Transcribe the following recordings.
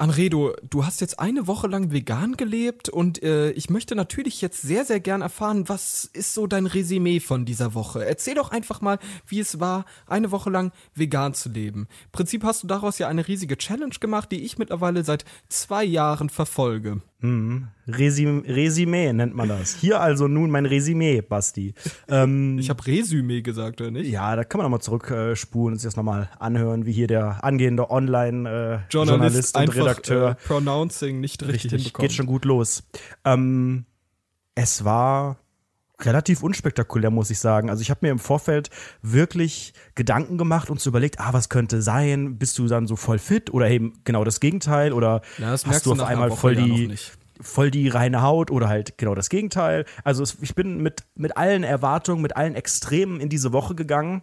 Anredo, du hast jetzt eine Woche lang vegan gelebt und äh, ich möchte natürlich jetzt sehr, sehr gern erfahren, was ist so dein Resümee von dieser Woche? Erzähl doch einfach mal, wie es war, eine Woche lang vegan zu leben. Im Prinzip hast du daraus ja eine riesige Challenge gemacht, die ich mittlerweile seit zwei Jahren verfolge. Hm. Resüm Resümee nennt man das. Hier also nun mein Resümee, Basti. Ähm, ich habe Resümee gesagt, oder nicht? Ja, da kann man nochmal zurückspulen und sich das nochmal anhören, wie hier der angehende Online-Journalist äh, und Redakteur. Äh, pronouncing nicht richtig, richtig Geht schon gut los. Ähm, es war relativ unspektakulär, muss ich sagen. Also ich habe mir im Vorfeld wirklich Gedanken gemacht und so überlegt, ah, was könnte sein? Bist du dann so voll fit oder eben genau das Gegenteil? Oder ja, hast du auf einmal voll die, voll die reine Haut oder halt genau das Gegenteil? Also ich bin mit, mit allen Erwartungen, mit allen Extremen in diese Woche gegangen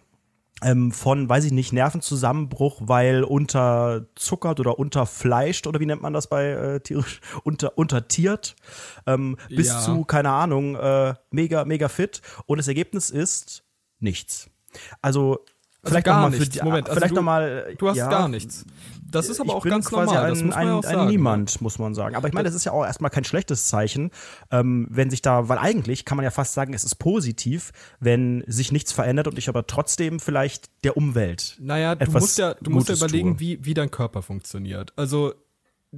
ähm, von, weiß ich nicht, Nervenzusammenbruch, weil unterzuckert oder unterfleischt oder wie nennt man das bei äh, tierisch, unter, untertiert, ähm, bis ja. zu, keine Ahnung, äh, mega, mega fit. Und das Ergebnis ist nichts. Also, also vielleicht gar nichts. Moment, also vielleicht du, noch mal, du hast ja, gar nichts. Das ist aber auch ganz normal. Ein, das muss man ein, ja auch sagen. ein Niemand, muss man sagen. Aber ich meine, das ist ja auch erstmal kein schlechtes Zeichen, ähm, wenn sich da, weil eigentlich kann man ja fast sagen, es ist positiv, wenn sich nichts verändert und ich aber trotzdem vielleicht der Umwelt. Naja, du musst ja, du musst ja überlegen, wie, wie dein Körper funktioniert. Also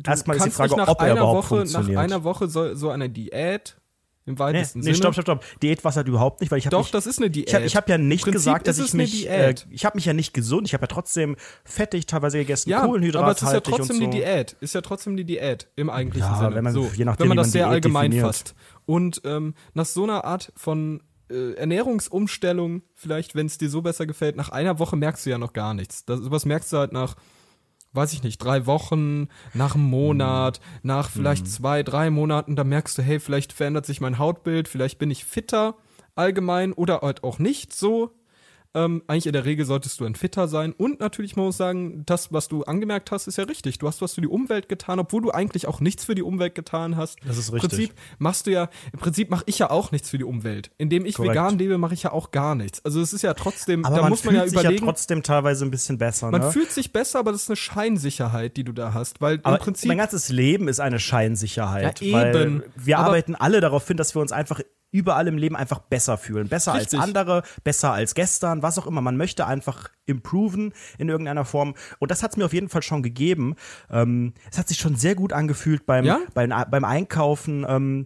Erstmal ist die Frage, ob er überhaupt Woche, funktioniert. Nach einer Woche so, so eine Diät im weitesten nee, nee, Sinne. stopp, stopp, stopp. Diät war es halt überhaupt nicht, weil ich habe Doch, das ist eine Diät. Ich habe hab ja nicht gesagt, dass ich mich äh, ich habe mich ja nicht gesund, ich habe ja trotzdem fettig teilweise gegessen, ja, Kohlenhydrat aber es ist ja trotzdem so. die Diät, ist ja trotzdem die Diät im eigentlichen ja, Sinne. Wenn man, so, je nachdem, wenn man das man sehr Diät allgemein definiert. fasst. Und ähm, nach so einer Art von äh, Ernährungsumstellung, vielleicht, wenn es dir so besser gefällt, nach einer Woche merkst du ja noch gar nichts. Das, sowas merkst du halt nach weiß ich nicht, drei Wochen, nach einem Monat, mhm. nach vielleicht mhm. zwei, drei Monaten, da merkst du, hey, vielleicht verändert sich mein Hautbild, vielleicht bin ich fitter allgemein oder halt auch nicht so. Ähm, eigentlich in der Regel solltest du ein Fitter sein. Und natürlich muss ich sagen, das, was du angemerkt hast, ist ja richtig. Du hast was für die Umwelt getan, obwohl du eigentlich auch nichts für die Umwelt getan hast. Das ist richtig. Im Prinzip machst du ja, im Prinzip mache ich ja auch nichts für die Umwelt. Indem ich Korrekt. vegan lebe, mache ich ja auch gar nichts. Also es ist ja trotzdem, aber da man muss man ja sich überlegen. ja trotzdem teilweise ein bisschen besser. Man ne? fühlt sich besser, aber das ist eine Scheinsicherheit, die du da hast. Weil aber im Prinzip. Mein ganzes Leben ist eine Scheinsicherheit. Ja, eben. wir aber arbeiten alle darauf hin, dass wir uns einfach überall im Leben einfach besser fühlen. Besser Richtig. als andere, besser als gestern, was auch immer. Man möchte einfach improven in irgendeiner Form. Und das hat es mir auf jeden Fall schon gegeben. Ähm, es hat sich schon sehr gut angefühlt beim, ja? beim, beim Einkaufen. Ähm,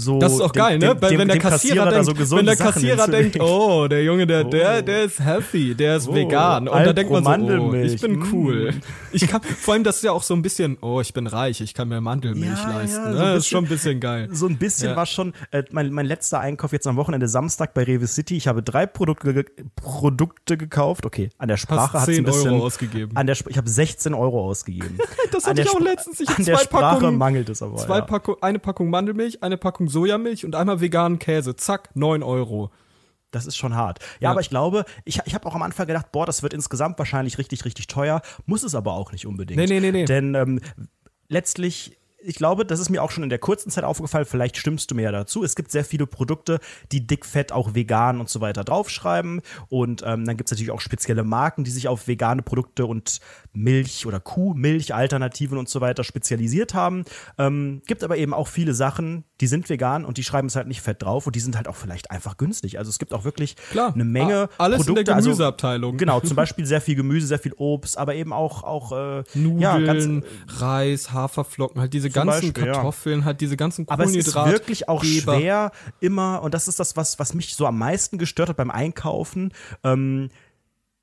so das ist auch dem, geil, ne? Dem, wenn der Kassierer, Kassierer, denkt, so wenn der Kassierer denkt, oh, der Junge, der, oh. der, der ist healthy, der ist oh, vegan. Und da denkt man so, oh, ich bin mm. cool. Ich kann, vor allem, das ist ja auch so ein bisschen, oh, ich bin reich, ich kann mir Mandelmilch ja, leisten. Ja, ne? so das ist schon ein bisschen geil. So ein bisschen ja. war schon äh, mein, mein letzter Einkauf jetzt am Wochenende Samstag bei Rewe City. Ich habe drei Produkte, Produkte gekauft. Okay, an der Sprache hat es ein bisschen. Euro ausgegeben. An der, ich habe 16 Euro ausgegeben. das hatte ich auch letztens. Ich an der Sprache Packungen, mangelt es aber. Zwei Packung, eine Packung Mandelmilch, eine Packung Sojamilch und einmal veganen Käse. Zack, 9 Euro. Das ist schon hart. Ja, ja. aber ich glaube, ich, ich habe auch am Anfang gedacht, boah, das wird insgesamt wahrscheinlich richtig, richtig teuer. Muss es aber auch nicht unbedingt. Nee, nee, nee, nee. Denn ähm, letztlich ich glaube, das ist mir auch schon in der kurzen Zeit aufgefallen, vielleicht stimmst du mir ja dazu. Es gibt sehr viele Produkte, die dickfett auch vegan und so weiter draufschreiben. Und ähm, dann gibt es natürlich auch spezielle Marken, die sich auf vegane Produkte und Milch oder Kuhmilch, Alternativen und so weiter spezialisiert haben. Ähm, gibt aber eben auch viele Sachen, die sind vegan und die schreiben es halt nicht fett drauf und die sind halt auch vielleicht einfach günstig. Also es gibt auch wirklich Klar, eine Menge alles Produkte. in der also Gemüseabteilung. Also, genau, zum Beispiel sehr viel Gemüse, sehr viel Obst, aber eben auch, auch äh, Nudeln, ja, ganz, Reis, Haferflocken, halt diese ganzen Beispiel, Kartoffeln, ja. halt diese ganzen Aber es Kohlenhydrate. ist wirklich auch schwer, immer, und das ist das, was, was mich so am meisten gestört hat beim Einkaufen, ähm,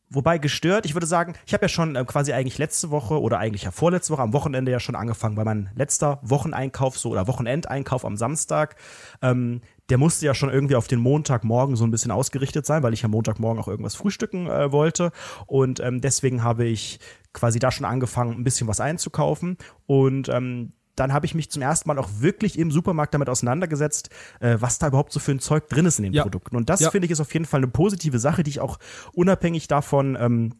Wobei gestört, ich würde sagen, ich habe ja schon äh, quasi eigentlich letzte Woche oder eigentlich ja vorletzte Woche am Wochenende ja schon angefangen, weil mein letzter Wocheneinkauf so oder Wochenendeinkauf am Samstag, ähm, der musste ja schon irgendwie auf den Montagmorgen so ein bisschen ausgerichtet sein, weil ich am Montagmorgen auch irgendwas frühstücken äh, wollte. Und ähm, deswegen habe ich quasi da schon angefangen, ein bisschen was einzukaufen. Und ähm, dann habe ich mich zum ersten Mal auch wirklich im Supermarkt damit auseinandergesetzt, äh, was da überhaupt so für ein Zeug drin ist in den ja. Produkten. Und das Ja. finde ich ist auf jeden Fall eine positive Sache, die ich auch unabhängig davon ähm,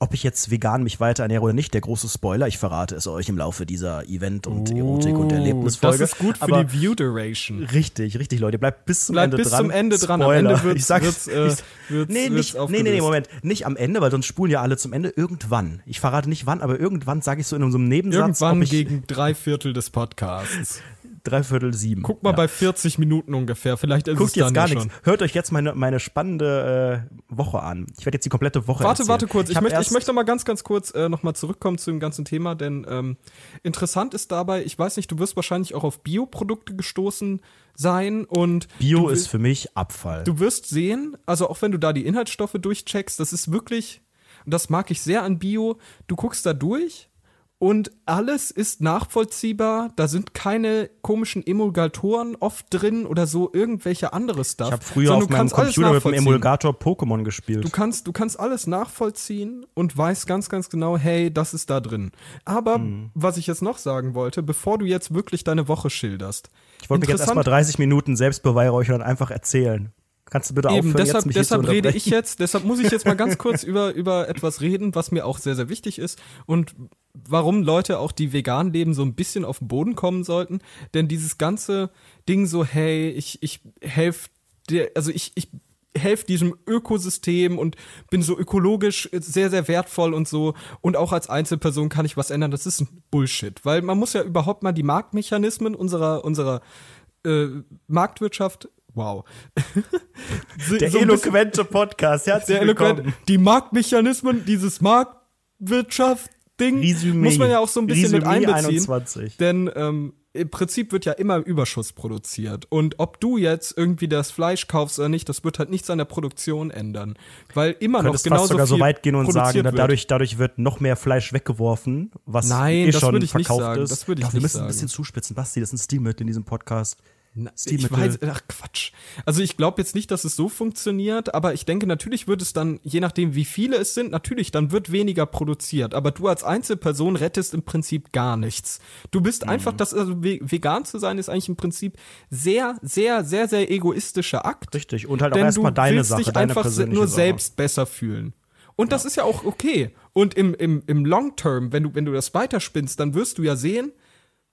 ob ich jetzt vegan mich weiter ernähre oder nicht, der große Spoiler, ich verrate es euch im Laufe dieser Event- und Erotik- und Erlebnisfolge. Das ist gut für Aber die View-Duration. Richtig, richtig, Leute. Bleibt bis zum Bleibt Ende bis dran. zum Ende dran. Am Spoiler. Ende wird's- ich sag's, wird's, äh, wird's- nee, nicht, nee, nee. Moment. Nicht am Ende, weil sonst spulen ja alle zum Ende. Irgendwann. Ich verrate nicht wann, aber irgendwann sage ich so in so einem Nebensatz, Irgendwann ich gegen drei Viertel des Podcasts. Dreiviertel sieben. Guck mal Ja. bei 40 Minuten ungefähr. Vielleicht ist es Guckt dann jetzt gar nichts. Hört euch jetzt meine, meine spannende äh, Woche an. Ich werde jetzt die komplette Woche Warte, erzählen. warte kurz. Ich, hab möchte, ich möchte mal ganz, ganz kurz äh, nochmal zurückkommen zu dem ganzen Thema, denn ähm, interessant ist dabei, ich weiß nicht, du wirst wahrscheinlich auch auf Bioprodukte gestoßen sein und Bio ist für mich Abfall. du wirst sehen, also auch wenn du da die Inhaltsstoffe durchcheckst, das ist wirklich, und das mag ich sehr an Bio, du guckst da durch und alles ist nachvollziehbar, da sind keine komischen Emulgatoren oft drin oder so irgendwelche andere Stuff. ich habe früher sondern auf meinem Computer mit dem. Emulgator Pokémon gespielt. Du kannst, du kannst alles nachvollziehen und weißt ganz, ganz genau, hey, das ist da drin. Aber Hm. was ich jetzt noch sagen wollte, bevor du jetzt wirklich deine Woche schilderst. ich wollte mich jetzt erstmal 30 Minuten selbst beweihräuchern und einfach erzählen. Kannst du bitte Eben, aufhören, deshalb, jetzt deshalb rede ich jetzt, deshalb muss ich jetzt mal ganz kurz über, über etwas reden, was mir auch sehr, sehr wichtig ist und warum Leute auch, die vegan leben, so ein bisschen auf den Boden kommen sollten. Denn dieses ganze Ding so, hey, ich, ich helfe dir, also ich, ich helfe diesem Ökosystem und bin so ökologisch sehr, sehr wertvoll und so. Und auch als Einzelperson kann ich was ändern. Das ist Bullshit. Weil man muss ja überhaupt mal die Marktmechanismen unserer, unserer äh, Marktwirtschaft, wow. Der so ein bisschen- eloquente Podcast, herzlich eloquent. willkommen. Die Marktmechanismen dieses Marktwirtschaft-Ding muss man ja auch so ein bisschen mit Resümee einbeziehen. 21. Denn ähm, im Prinzip wird ja immer Überschuss produziert. Und ob du jetzt irgendwie das Fleisch kaufst oder nicht, das wird halt nichts an der Produktion ändern. Weil immer noch genauso fast sogar viel so weit gehen und sagen, wird. dadurch, dadurch wird noch mehr Fleisch weggeworfen, was Nein, eh das schon würde ich nicht verkauft sagen, ist. das würde ich Doch, wir nicht müssen ein sagen. bisschen zuspitzen. Basti, das ist ein Stilmittel in diesem Podcast. Na, ich weiß, ach Quatsch. Also ich glaube jetzt nicht, dass es so funktioniert, aber ich denke, natürlich wird es dann, je nachdem wie viele es sind, natürlich, dann wird weniger produziert. Aber du als Einzelperson rettest im Prinzip gar nichts. Du bist Mhm. einfach, das, also ve- vegan zu sein, ist eigentlich im Prinzip sehr, sehr, sehr, sehr egoistischer Akt. Richtig. Und halt auch erstmal du deine willst Sache, dich deine einfach se- persönliche nur Sache. selbst besser fühlen. Und das ist ja auch okay. Und im, im, im Long Term, wenn du, wenn du das weiterspinnst, dann wirst du ja sehen,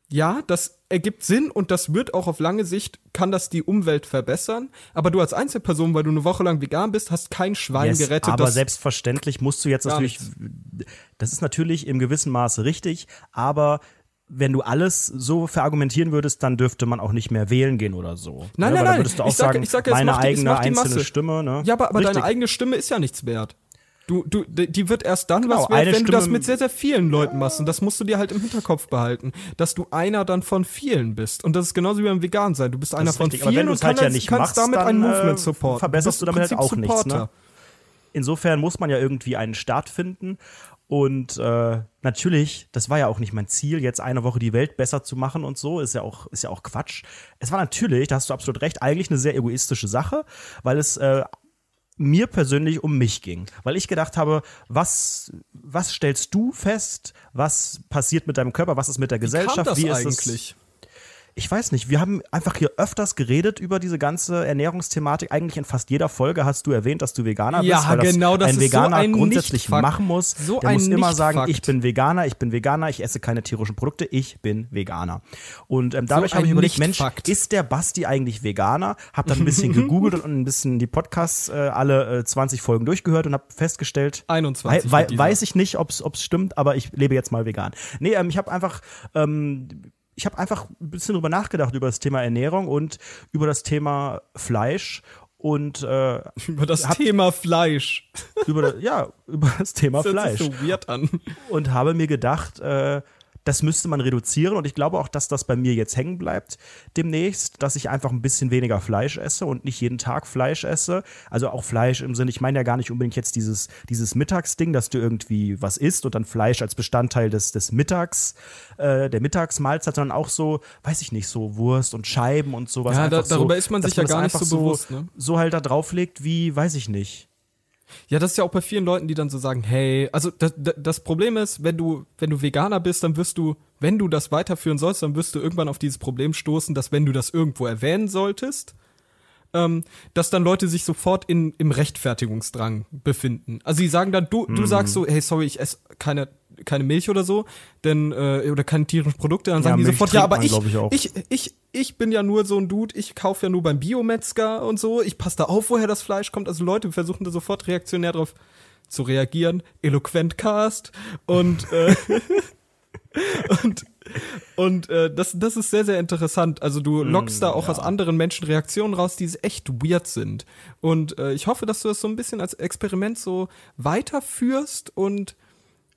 ja, das ergibt Sinn und das wird auch auf lange Sicht, kann das die Umwelt verbessern. Aber du als Einzelperson, weil du eine Woche lang vegan bist, hast kein Schwein Yes, gerettet. aber selbstverständlich musst du jetzt natürlich, das ist natürlich im gewissen Maße richtig, aber wenn du alles so verargumentieren würdest, dann dürfte man auch nicht mehr wählen gehen oder so. Nein, ne? nein, nein. würdest du auch Ich sag- sagen, ich sag ja, es meine die- eigene einzelne Masse. Stimme. Ne? Ja, aber, aber deine eigene Stimme ist ja nichts wert. Du, du, die wird erst dann Genau, was wert, wenn du das Stimme- mit sehr, sehr vielen Leuten machst. Und das musst du dir halt im Hinterkopf behalten, dass du einer dann von vielen bist. Und das ist genauso wie beim Vegan sein. Du bist einer von richtig. Vielen wenn du und es halt kannst, ja nicht kannst machst, damit ein dann, Movement äh, supporten. verbesserst du bist damit halt auch nichts, ne? Supporter. Insofern muss man ja irgendwie einen Start finden. Und äh, natürlich, das war ja auch nicht mein Ziel, jetzt eine Woche die Welt besser zu machen und so, ist ja auch, ist ja auch Quatsch. Es war natürlich, da hast du absolut recht, eigentlich eine sehr egoistische Sache, weil es äh, mir persönlich um mich ging. Weil ich gedacht habe, was, was stellst du fest, was passiert mit deinem Körper, was ist mit der Gesellschaft, das wie ist eigentlich? es? Ich weiß nicht, wir haben einfach hier öfters geredet über diese ganze Ernährungsthematik. Eigentlich in fast jeder Folge hast du erwähnt, dass du Veganer Ja, bist, weil das genau, das ein ist so Veganer ein grundsätzlich machen muss. So Der muss immer sagen, ich bin Veganer, ich bin Veganer, ich esse keine tierischen Produkte, ich bin Veganer. Und ähm, dadurch So habe ich überlegt, Mensch, ist der Basti eigentlich Veganer? Hab dann ein bisschen gegoogelt und ein bisschen die Podcasts äh, alle äh, 20 Folgen durchgehört und habe festgestellt, 21 wei weiß ich nicht, ob es stimmt, aber ich lebe jetzt mal vegan. Nee, ähm, ich habe einfach ähm, ich habe einfach ein bisschen drüber nachgedacht über das Thema Ernährung und über das Thema Fleisch und äh, Über das Hab- Thema Fleisch. über das, ja über das Thema Das Fleisch sich so weird an. und habe mir gedacht, äh, das müsste man reduzieren und ich glaube auch, dass das bei mir jetzt hängen bleibt demnächst, dass ich einfach ein bisschen weniger Fleisch esse und nicht jeden Tag Fleisch esse. Also auch Fleisch im Sinne, ich meine ja gar nicht unbedingt jetzt dieses, dieses Mittagsding, dass du irgendwie was isst und dann Fleisch als Bestandteil des, des Mittags, äh, der Mittagsmahlzeit, sondern auch so, weiß ich nicht, so Wurst und Scheiben und sowas. Ja, da- einfach so, darüber ist man sich ja gar nicht so bewusst, ne? So halt da drauflegt wie, weiß ich nicht. Ja, das ist ja auch bei vielen Leuten, die dann so sagen, hey, also das, das Problem ist, wenn du, wenn du Veganer bist, dann wirst du, wenn du das weiterführen sollst, dann wirst du irgendwann auf dieses Problem stoßen, dass wenn du das irgendwo erwähnen solltest, ähm, dass dann Leute sich sofort in, im Rechtfertigungsdrang befinden. Also sie sagen dann, du, du sagst so, hey, sorry, ich esse keine, keine Milch oder so, denn, äh, oder keine tierischen Produkte, dann sagen die Milch sofort, ja, aber man, ich, ich, ich, ich, ich bin ja nur so ein Dude, ich kaufe ja nur beim Biometzger und so, ich passe da auf, woher das Fleisch kommt. Also Leute versuchen da sofort reaktionär drauf zu reagieren. Eloquent Cast und äh, und und äh, das, das ist sehr, sehr interessant. Also du lockst da auch aus anderen Menschen Reaktionen raus, die echt weird sind. Und äh, ich hoffe, dass du das so ein bisschen als Experiment so weiterführst und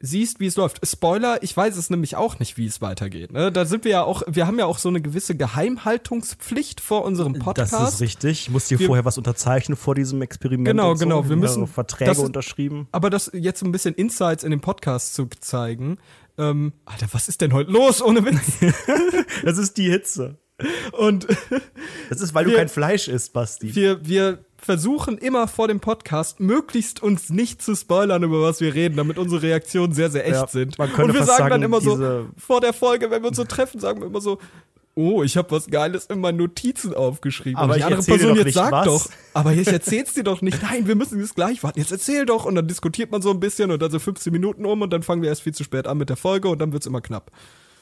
siehst, wie es läuft. Spoiler, ich weiß es nämlich auch nicht, wie es weitergeht. Ne? Da sind wir ja auch, wir haben ja auch so eine gewisse Geheimhaltungspflicht vor unserem Podcast. Das ist richtig. Ich muss dir Wir- vorher was unterzeichnen vor diesem Experiment. Genau, so. genau. Wir haben müssen- mehrere Verträge das ist- unterschrieben. Aber das jetzt so ein bisschen Insights in dem Podcast zu zeigen. Ähm, Alter, was ist denn heute los? Ohne Witz. Das ist die Hitze. Und Das ist, weil du Wir- kein Fleisch isst, Basti. wir, wir versuchen immer vor dem Podcast möglichst uns nicht zu spoilern, über was wir reden, damit unsere Reaktionen sehr, sehr echt Ja, sind. man könnte Und wir sagen dann immer so, vor der Folge, wenn wir uns so treffen, sagen wir immer so, oh, ich habe was Geiles in meinen Notizen aufgeschrieben. Aber Und die ich andere Person jetzt sagt was. doch, aber ich erzähl's dir doch nicht. Nein, wir müssen es gleich warten. Jetzt erzähl doch. Und dann diskutiert man so ein bisschen und dann so 15 Minuten um und dann fangen wir erst viel zu spät an mit der Folge und dann wird's immer knapp.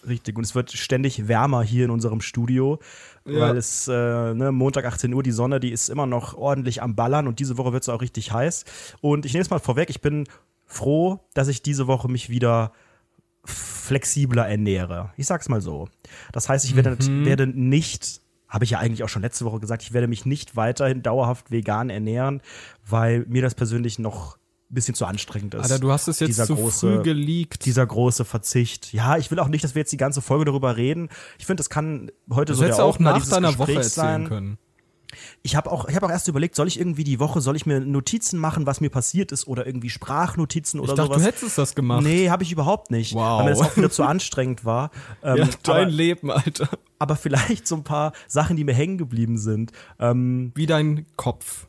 Richtig. Und es wird ständig wärmer hier in unserem Studio, Ja. weil es äh, ne, Montag 18 Uhr, die Sonne, die ist immer noch ordentlich am Ballern und diese Woche wird es auch richtig heiß. Und ich nehme es mal vorweg, ich bin froh, dass ich diese Woche mich wieder flexibler ernähre. Ich sag's mal so. Das heißt, ich werde, werde nicht, habe ich ja eigentlich auch schon letzte Woche gesagt, ich werde mich nicht weiterhin dauerhaft vegan ernähren, weil mir das persönlich noch bisschen zu anstrengend ist. Alter, du hast es jetzt Dieser zu große- früh geleakt. dieser große Verzicht. Ja, ich will auch nicht, dass wir jetzt die ganze Folge darüber reden. Ich finde, das kann heute Das so der du auch nach deiner Woche Gesprächs erzählen sein. können. Ich habe auch, ich habe auch erst überlegt, soll ich irgendwie die Woche, soll ich mir Notizen machen, was mir passiert ist oder irgendwie Sprachnotizen oder Ich dachte, sowas? du hättest das gemacht. Nee, habe ich überhaupt nicht, Wow. weil mir das auch wieder zu anstrengend war. Ähm, Ja, dein aber, Leben, Alter. aber vielleicht so ein paar Sachen, die mir hängen geblieben sind. Ähm, Wie dein Kopf.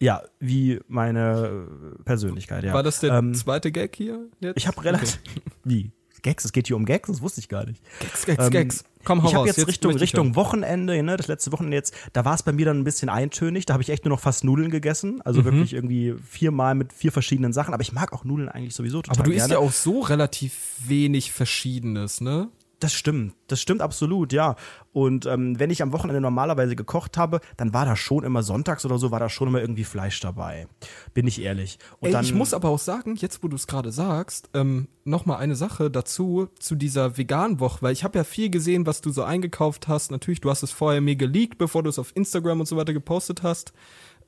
Ja, wie meine äh, Persönlichkeit. Ja. War das der Ähm, zweite Gag hier? Jetzt? ich habe relativ. Wie? Gags? Es geht hier um Gags? Das wusste ich gar nicht. Gags, Gags, Ähm, Gags. Komm, hau ich habe raus. jetzt Richtung, Richtung. Wochenende, ne, das letzte Wochenende jetzt, da war es bei mir dann ein bisschen eintönig. Da habe ich echt nur noch fast Nudeln gegessen. Also Mhm. wirklich irgendwie viermal mit vier verschiedenen Sachen. Aber ich mag auch Nudeln eigentlich sowieso total Aber du gerne. isst ja auch so relativ wenig Verschiedenes, ne? Das stimmt, das stimmt absolut, ja. Und ähm, wenn ich am Wochenende normalerweise gekocht habe, dann war da schon immer sonntags oder so, war da schon immer irgendwie Fleisch dabei. Bin ich ehrlich. Und Ey, dann, ich muss aber auch sagen, jetzt wo du es gerade sagst, ähm, noch mal eine Sache dazu, zu dieser veganen Woche, weil ich habe ja viel gesehen, was du so eingekauft hast. Natürlich, du hast es vorher mir geleakt, bevor du es auf Instagram und so weiter gepostet hast.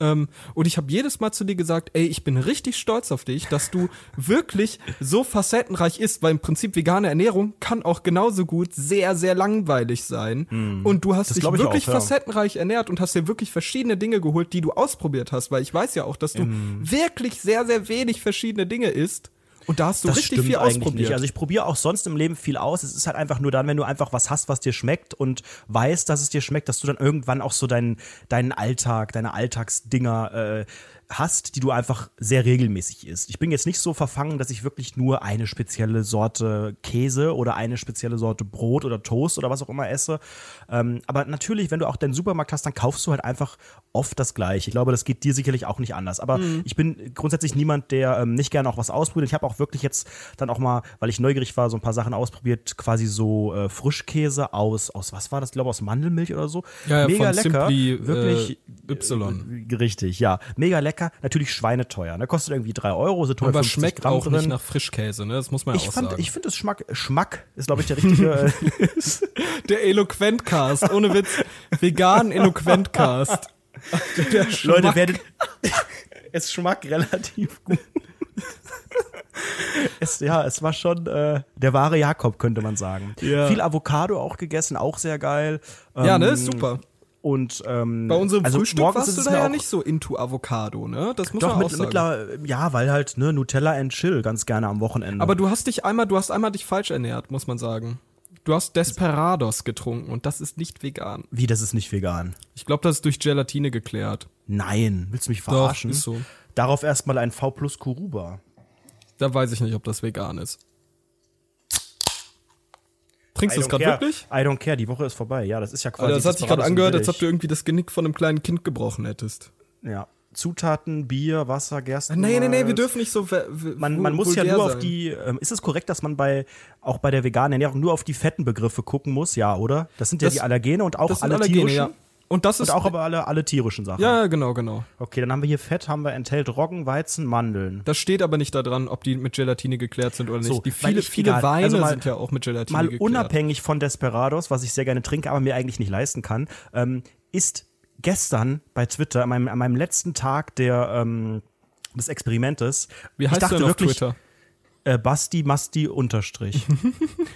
Ähm, und ich habe jedes Mal zu dir gesagt, ey, ich bin richtig stolz auf dich, dass du wirklich so facettenreich isst, weil im Prinzip vegane Ernährung kann auch genauso gut sehr, sehr langweilig sein. Und du hast dich wirklich auch, ja. facettenreich ernährt und hast dir wirklich verschiedene Dinge geholt, die du ausprobiert hast, weil ich weiß ja auch, dass du wirklich sehr, sehr wenig verschiedene Dinge isst. Und da hast du das richtig viel ausprobiert. nicht. Also ich probiere auch sonst im Leben viel aus. Es ist halt einfach nur dann, wenn du einfach was hast, was dir schmeckt und weißt, dass es dir schmeckt, dass du dann irgendwann auch so deinen, deinen Alltag, deine Alltagsdinger äh, hast, die du einfach sehr regelmäßig isst. Ich bin jetzt nicht so verfangen, dass ich wirklich nur eine spezielle Sorte Käse oder eine spezielle Sorte Brot oder Toast oder was auch immer esse. Ähm, aber natürlich, wenn du auch deinen Supermarkt hast, dann kaufst du halt einfach oft das Gleiche. Ich glaube, das geht dir sicherlich auch nicht anders. Aber Mhm. ich bin grundsätzlich niemand, der ähm, nicht gerne auch was ausprobiert. Ich habe auch wirklich jetzt dann auch mal, weil ich neugierig war, so ein paar Sachen ausprobiert, quasi so äh, Frischkäse aus, aus was war das, Ich glaube aus Mandelmilch oder so. Ja, ja, Mega von lecker. Simply, wirklich äh, Y. äh, Richtig, ja. Mega lecker. Natürlich schweineteuer. Ne? Kostet irgendwie 3 Euro, sind Aber 150 schmeckt Gramm auch drin. nicht nach Frischkäse, ne? Das muss man ja ich auch fand, sagen. ich finde es Schmack, Schmack ist, glaube ich, der richtige. äh, Der Eloquentcast, ohne Witz. Vegan Eloquentcast. Leute, Schmack. werdet. es schmeckt relativ gut. es, ja, es war schon äh, der wahre Jakob, könnte man sagen. Ja. Viel Avocado auch gegessen, auch sehr geil. Ja, ne? Ähm, super. Und ähm, Bei unserem also Frühstück warst du da ja nicht so into Avocado, ne? Das muss Doch, man mit, auch sagen. mittler, ja, weil halt, ne, Nutella and Chill ganz gerne am Wochenende. Aber du hast dich einmal, du hast einmal dich falsch ernährt, muss man sagen. Du hast Desperados getrunken und das ist nicht vegan. Wie, das ist nicht vegan? Ich glaube, das ist durch Gelatine geklärt. Nein, willst du mich verarschen? ist so. Darauf erstmal ein V plus Kuruba. Da weiß ich nicht, ob das vegan ist. Trinkst du don't gerade wirklich? I don't care, die Woche ist vorbei. Ja, das ist ja quasi. Alter, das hat sich gerade angehört, als ob du irgendwie das Genick von einem kleinen Kind gebrochen hättest. Ja. Zutaten, Bier, Wasser, Gersten. Nee, nee, nee, wir dürfen nicht so. Man, man muss ja nur auf sein. die. Ähm, ist es korrekt, dass man bei auch bei der veganen Ernährung nur auf die fetten Begriffe gucken muss? Ja, oder? Das sind ja Das- die Allergene und auch Das sind alle Allergene, tierischen. ja. Und das ist. Und auch aber alle, alle tierischen Sachen. ja, genau, genau. Okay, dann haben wir hier Fett, haben wir enthält Roggen, Weizen, Mandeln. Das steht aber nicht daran, ob die mit Gelatine geklärt sind oder nicht. So, die viele, ich- viele egal. Weine Also mal- sind ja auch mit Gelatine Mal geklärt. unabhängig von Desperados, was ich sehr gerne trinke, aber mir eigentlich nicht leisten kann, ähm, ist gestern bei Twitter, an meinem, an meinem letzten Tag der, ähm, des Experimentes, Wie ich heißt du dachte auf wirklich, Twitter? Äh, Basti Masti Unterstrich.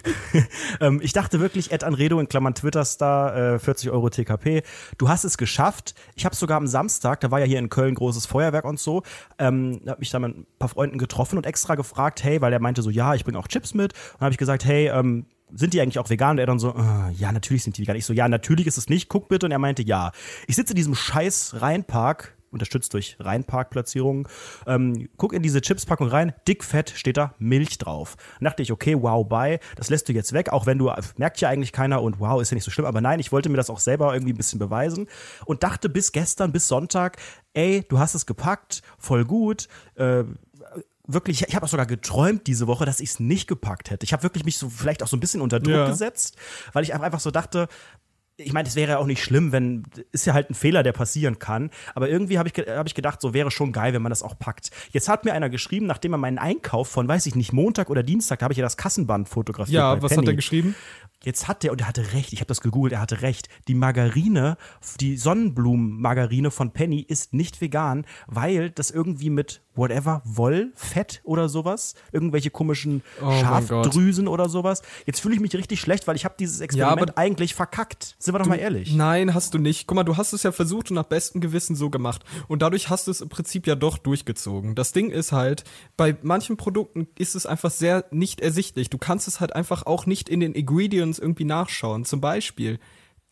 ähm, ich dachte wirklich, Ed Anredo in Klammern Twitter-Star, äh, 40 Euro TKP. Du hast es geschafft. Ich habe sogar am Samstag, da war ja hier in Köln großes Feuerwerk und so, ähm, habe mich da mit ein paar Freunden getroffen und extra gefragt, hey, weil er meinte so, ja, ich bringe auch Chips mit. Und habe ich gesagt, hey, ähm, sind die eigentlich auch vegan? Und er dann so, äh, ja, natürlich sind die vegan. Ich so, ja, natürlich ist es nicht. Guck bitte. Und er meinte, ja. Ich sitze in diesem scheiß Rheinpark, unterstützt durch Rheinpark-Platzierungen, ähm, guck in diese Chipspackung rein, dick fett steht da Milch drauf. Dann dachte ich, okay, wow, bye, das lässt du jetzt weg, auch wenn du, merkt ja eigentlich keiner und wow, ist ja nicht so schlimm, aber nein, ich wollte mir das auch selber irgendwie ein bisschen beweisen und dachte bis gestern, bis Sonntag, ey, du hast es gepackt, voll gut, äh, wirklich, ich habe auch sogar geträumt diese Woche, dass ich es nicht gepackt hätte. Ich habe wirklich mich so vielleicht auch so ein bisschen unter Druck Ja. gesetzt, weil ich einfach so dachte, ich meine, es wäre ja auch nicht schlimm, wenn ist ja halt ein Fehler, der passieren kann. Aber irgendwie habe ich, hab ich gedacht, so wäre schon geil, wenn man das auch packt. Jetzt hat mir einer geschrieben, nachdem er meinen Einkauf von, weiß ich nicht, Montag oder Dienstag, da habe ich ja das Kassenband fotografiert. Ja, bei was Penny. hat er geschrieben? Jetzt hat der, und er hatte recht, ich habe das gegoogelt, er hatte recht. Die Margarine, die Sonnenblumenmargarine von Penny ist nicht vegan, weil das irgendwie mit whatever, Wollfett oder sowas, irgendwelche komischen Oh Schafdrüsen oder sowas. Jetzt fühle ich mich richtig schlecht, weil ich habe dieses Experiment aber- eigentlich verkackt. Sind wir doch mal ehrlich. Nein, hast du nicht. Guck mal, du hast es ja versucht und nach bestem Gewissen so gemacht. Und dadurch hast du es im Prinzip ja doch durchgezogen. Das Ding ist halt, bei manchen Produkten ist es einfach sehr nicht ersichtlich. Du kannst es halt einfach auch nicht in den Ingredients irgendwie nachschauen. Zum Beispiel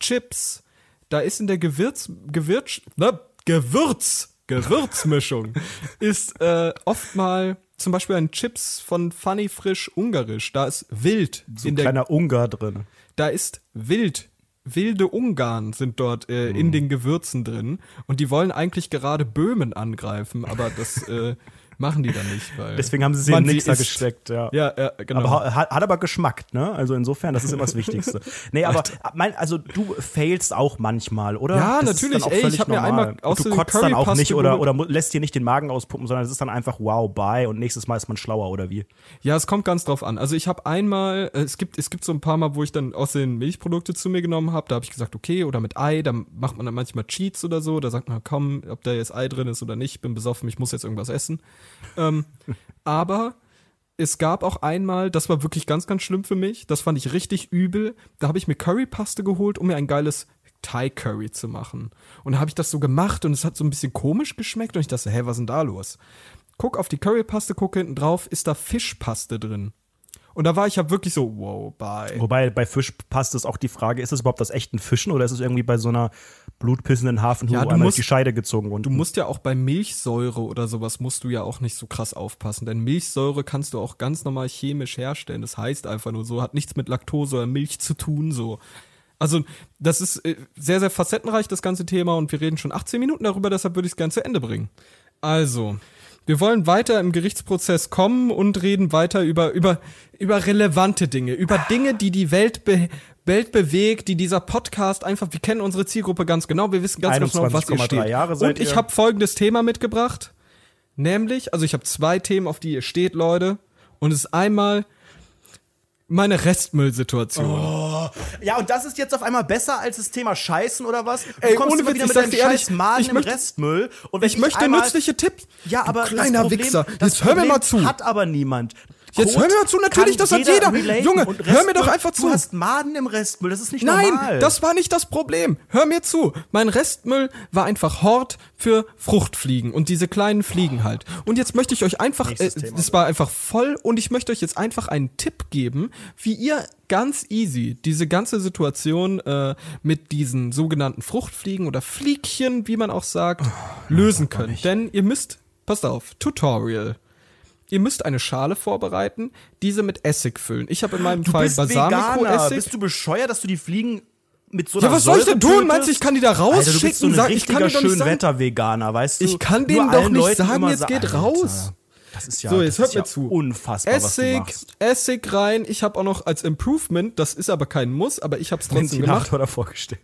Chips. Da ist in der Gewürz, Gewürz, ne, Gewürz, Gewürzmischung ist äh, oft mal zum Beispiel ein Chips von Funny Frisch Ungarisch. Da ist wild So in ein der kleiner Ungar drin. da ist wild. Wilde Ungarn sind dort äh, in Mhm. den Gewürzen drin und die wollen eigentlich gerade Böhmen angreifen, aber das äh, machen die dann nicht, weil Deswegen haben sie sie in den Mixer gesteckt, ja. Ja, ja, genau. Aber ha- hat, hat aber Geschmack, ne? Also insofern, das ist immer das Wichtigste. Nee, aber mein, also du failst auch manchmal, oder? Ja, Das natürlich. Ey, ich hab mir einmal Und aus Du kotzt dann auch nicht oder, oder lässt dir nicht den Magen auspumpen, sondern es ist dann einfach wow, bye und nächstes Mal ist man schlauer, oder wie? Ja, es kommt ganz drauf an. Also ich habe einmal, äh, es gibt, es gibt so ein paar Mal, wo ich dann aus den Milchprodukte zu mir genommen habe. Da habe ich gesagt, okay, oder mit Ei, da macht man dann manchmal Cheats oder so. Da sagt man, komm, ob da jetzt Ei drin ist oder nicht, bin besoffen, ich muss jetzt irgendwas essen. Ähm, aber es gab auch einmal, das war wirklich ganz, ganz schlimm für mich. Das fand ich richtig übel. Da habe ich mir Currypaste geholt, um mir ein geiles Thai Curry zu machen. Und da habe ich das so gemacht und es hat so ein bisschen komisch geschmeckt und ich dachte, hä, was ist denn da los? Guck auf die Currypaste, guck hinten drauf, ist da Fischpaste drin. Und da war ich ja wirklich so, wow, bye. Wobei bei Fisch passt es auch die Frage, ist es überhaupt aus echten Fischen oder ist es irgendwie bei so einer blutpissenden Hafenhuhn Ja, du einmal musst- die Scheide gezogen worden? Du musst ja auch bei Milchsäure oder sowas musst du ja auch nicht so krass aufpassen, denn Milchsäure kannst du auch ganz normal chemisch herstellen. Das heißt einfach nur so, hat nichts mit Laktose oder Milch zu tun, so. Also, das ist äh, sehr, sehr facettenreich, das ganze Thema, und wir reden schon 18 Minuten darüber, deshalb würde ich es gerne zu Ende bringen. Also, wir wollen weiter im Gerichtsprozess kommen und reden weiter über, über, über relevante Dinge, über Dinge, die die Welt, be Welt bewegt, die dieser Podcast einfach, wir kennen unsere Zielgruppe ganz genau, wir wissen ganz genau, was ihr 21,3 steht. Jahre seid und ich habe folgendes Thema mitgebracht, nämlich, also ich habe zwei Themen, auf die ihr steht, Leute, und es ist einmal meine Restmüllsituation. Ja, und das ist jetzt auf einmal besser als das Thema Scheißen oder was? Du Ey, kommst ohne Witz, wieder ich mit deinem ehrlich, scheiß Maden ich im möchte- Restmüll. Und wenn Ich möchte einmal, nützliche Tipps. Ja, aber kleiner das Problem, Wichser. Das Jetzt hör mir mal zu. Hat aber niemand. Jetzt Kot hör mir zu, natürlich, das hat jeder. Junge, hör mir doch einfach zu. Du hast Maden im Restmüll, das ist nicht Nein, normal. das war nicht das Problem. Hör mir zu. Mein Restmüll war einfach Hort für Fruchtfliegen und diese kleinen Fliegen halt. Und jetzt möchte ich euch einfach, äh, das war einfach voll und ich möchte euch jetzt einfach einen Tipp geben, wie ihr ganz easy diese ganze Situation äh, mit diesen sogenannten Fruchtfliegen oder Fliegchen, wie man auch sagt, lösen könnt. Denn ihr müsst, passt auf, Tutorial. Ihr müsst eine Schale vorbereiten, diese mit Essig füllen. Ich habe in meinem Fall bist Veganer. Balsamico-Essig. Bist du bescheuert, dass du die Fliegen mit so Ja, einer was soll ich denn tun? Meinst du, ich kann die da Alter, du rausschicken? bist so Sag- ich kann dir doch nicht sagen, Schönwetter-Veganer, weißt du? Ich kann denen doch nicht Leuten sagen, jetzt sa- geht Alter, raus. Das ist ja, So, jetzt hört mir ja zu. unfassbar, du Essig. Essig rein. Ich habe auch noch als Improvement, das ist aber kein Muss, aber ich habe es trotzdem gemacht. Ventilator davor gestellt.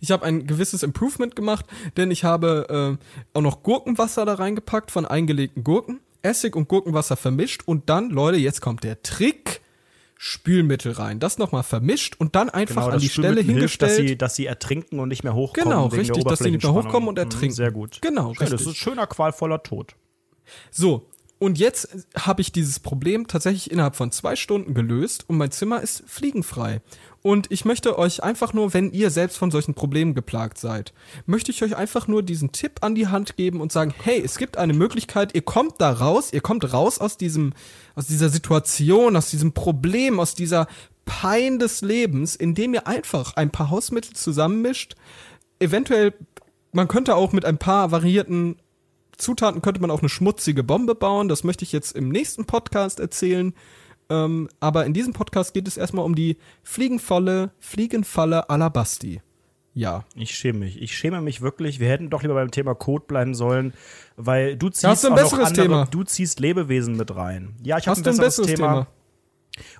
Ich habe ein gewisses Improvement gemacht, denn ich habe äh, auch noch Gurkenwasser da reingepackt von eingelegten Gurken, Essig und Gurkenwasser vermischt und dann, Leute, jetzt kommt der Trick. Spülmittel rein, das nochmal vermischt und dann einfach Genau, an das die Stelle Spülmittel hilft, hingestellt. dass sie, dass sie ertrinken und nicht mehr hochkommen. Genau, richtig, dass sie nicht mehr hochkommen und Mhm, ertrinken. Sehr gut. Genau, Schön, Das richtig. ist schöner, qualvoller Tod. So, und jetzt habe ich dieses Problem tatsächlich innerhalb von zwei Stunden gelöst und mein Zimmer ist fliegenfrei. Und ich möchte euch einfach nur, wenn ihr selbst von solchen Problemen geplagt seid, möchte ich euch einfach nur diesen Tipp an die Hand geben und sagen, hey, es gibt eine Möglichkeit, ihr kommt da raus, ihr kommt raus aus diesem, aus dieser Situation, aus diesem Problem, aus dieser Pein des Lebens, indem ihr einfach ein paar Hausmittel zusammenmischt. Eventuell, man könnte auch mit ein paar variierten Zutaten könnte man auch eine schmutzige Bombe bauen. Das möchte ich jetzt im nächsten Podcast erzählen. Ähm, aber in diesem Podcast geht es erstmal um die Fliegenfalle, Fliegenfalle à la Basti. Ja. Ich schäme mich. Ich schäme mich wirklich. Wir hätten doch lieber beim Thema Code bleiben sollen, weil du ziehst hast du ein besseres andere, Thema. Du ziehst Lebewesen mit rein. Ja, ich habe ein ein besseres, Thema. Thema?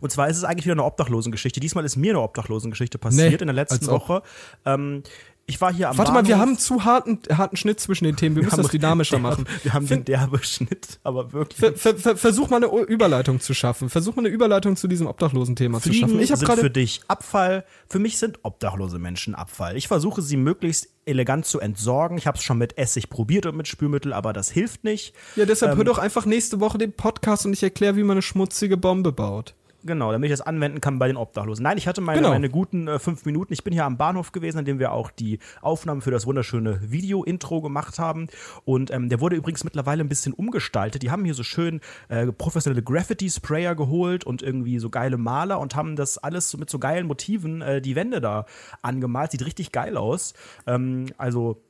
Und zwar ist es eigentlich wieder eine Obdachlosengeschichte. Diesmal ist mir eine Obdachlosengeschichte passiert Nee, in der letzten. Woche. Ähm, ich war hier am Warte mal, wir Bahnhof. haben einen zu harten, harten Schnitt zwischen den Themen. Wir, müssen das dynamischer machen. Wir haben den derbe Schnitt, aber wirklich. Ver, ver, ver, versuch mal eine Überleitung zu schaffen. Versuch mal eine Überleitung zu diesem Obdachlosen-Thema zu schaffen. Ich habe sind für dich Abfall. Für mich sind obdachlose Menschen Abfall. Ich versuche sie möglichst elegant zu entsorgen. Ich habe es schon mit Essig probiert und mit Spülmittel, aber das hilft nicht. Ja, deshalb Ähm, hör doch einfach nächste Woche den Podcast und ich erkläre, wie man eine schmutzige Bombe baut. Genau, damit ich das anwenden kann bei den Obdachlosen. Nein, ich hatte meine, Genau. meine guten äh, fünf Minuten. Ich bin hier am Bahnhof gewesen, an dem wir auch die Aufnahmen für das wunderschöne Video-Intro gemacht haben. Und ähm, der wurde übrigens mittlerweile ein bisschen umgestaltet. Die haben hier so schön äh, professionelle Graffiti-Sprayer geholt und irgendwie so geile Maler und haben das alles mit so geilen Motiven äh, die Wände da angemalt. Sieht richtig geil aus. Ähm, also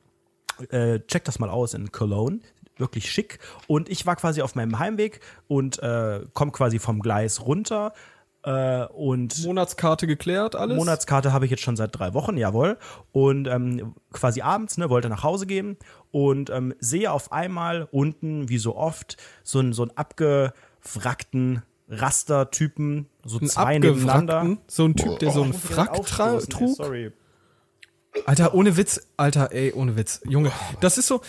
äh, check das mal aus in Cologne. Wirklich schick. Und ich war quasi auf meinem Heimweg und äh, komme quasi vom Gleis runter. Äh, und Monatskarte geklärt, alles? Monatskarte habe ich jetzt schon seit drei Wochen, jawohl. Und ähm, quasi abends, ne, wollte nach Hause gehen und ähm, sehe auf einmal unten, wie so oft, so, einen- so einen abgewrackten Rastertypen, so Ein zwei nebeneinander. so ein Typ, der so einen Frack ey, trug. Sorry. Alter, ohne Witz, Alter, ey, ohne Witz. Junge, das ist so.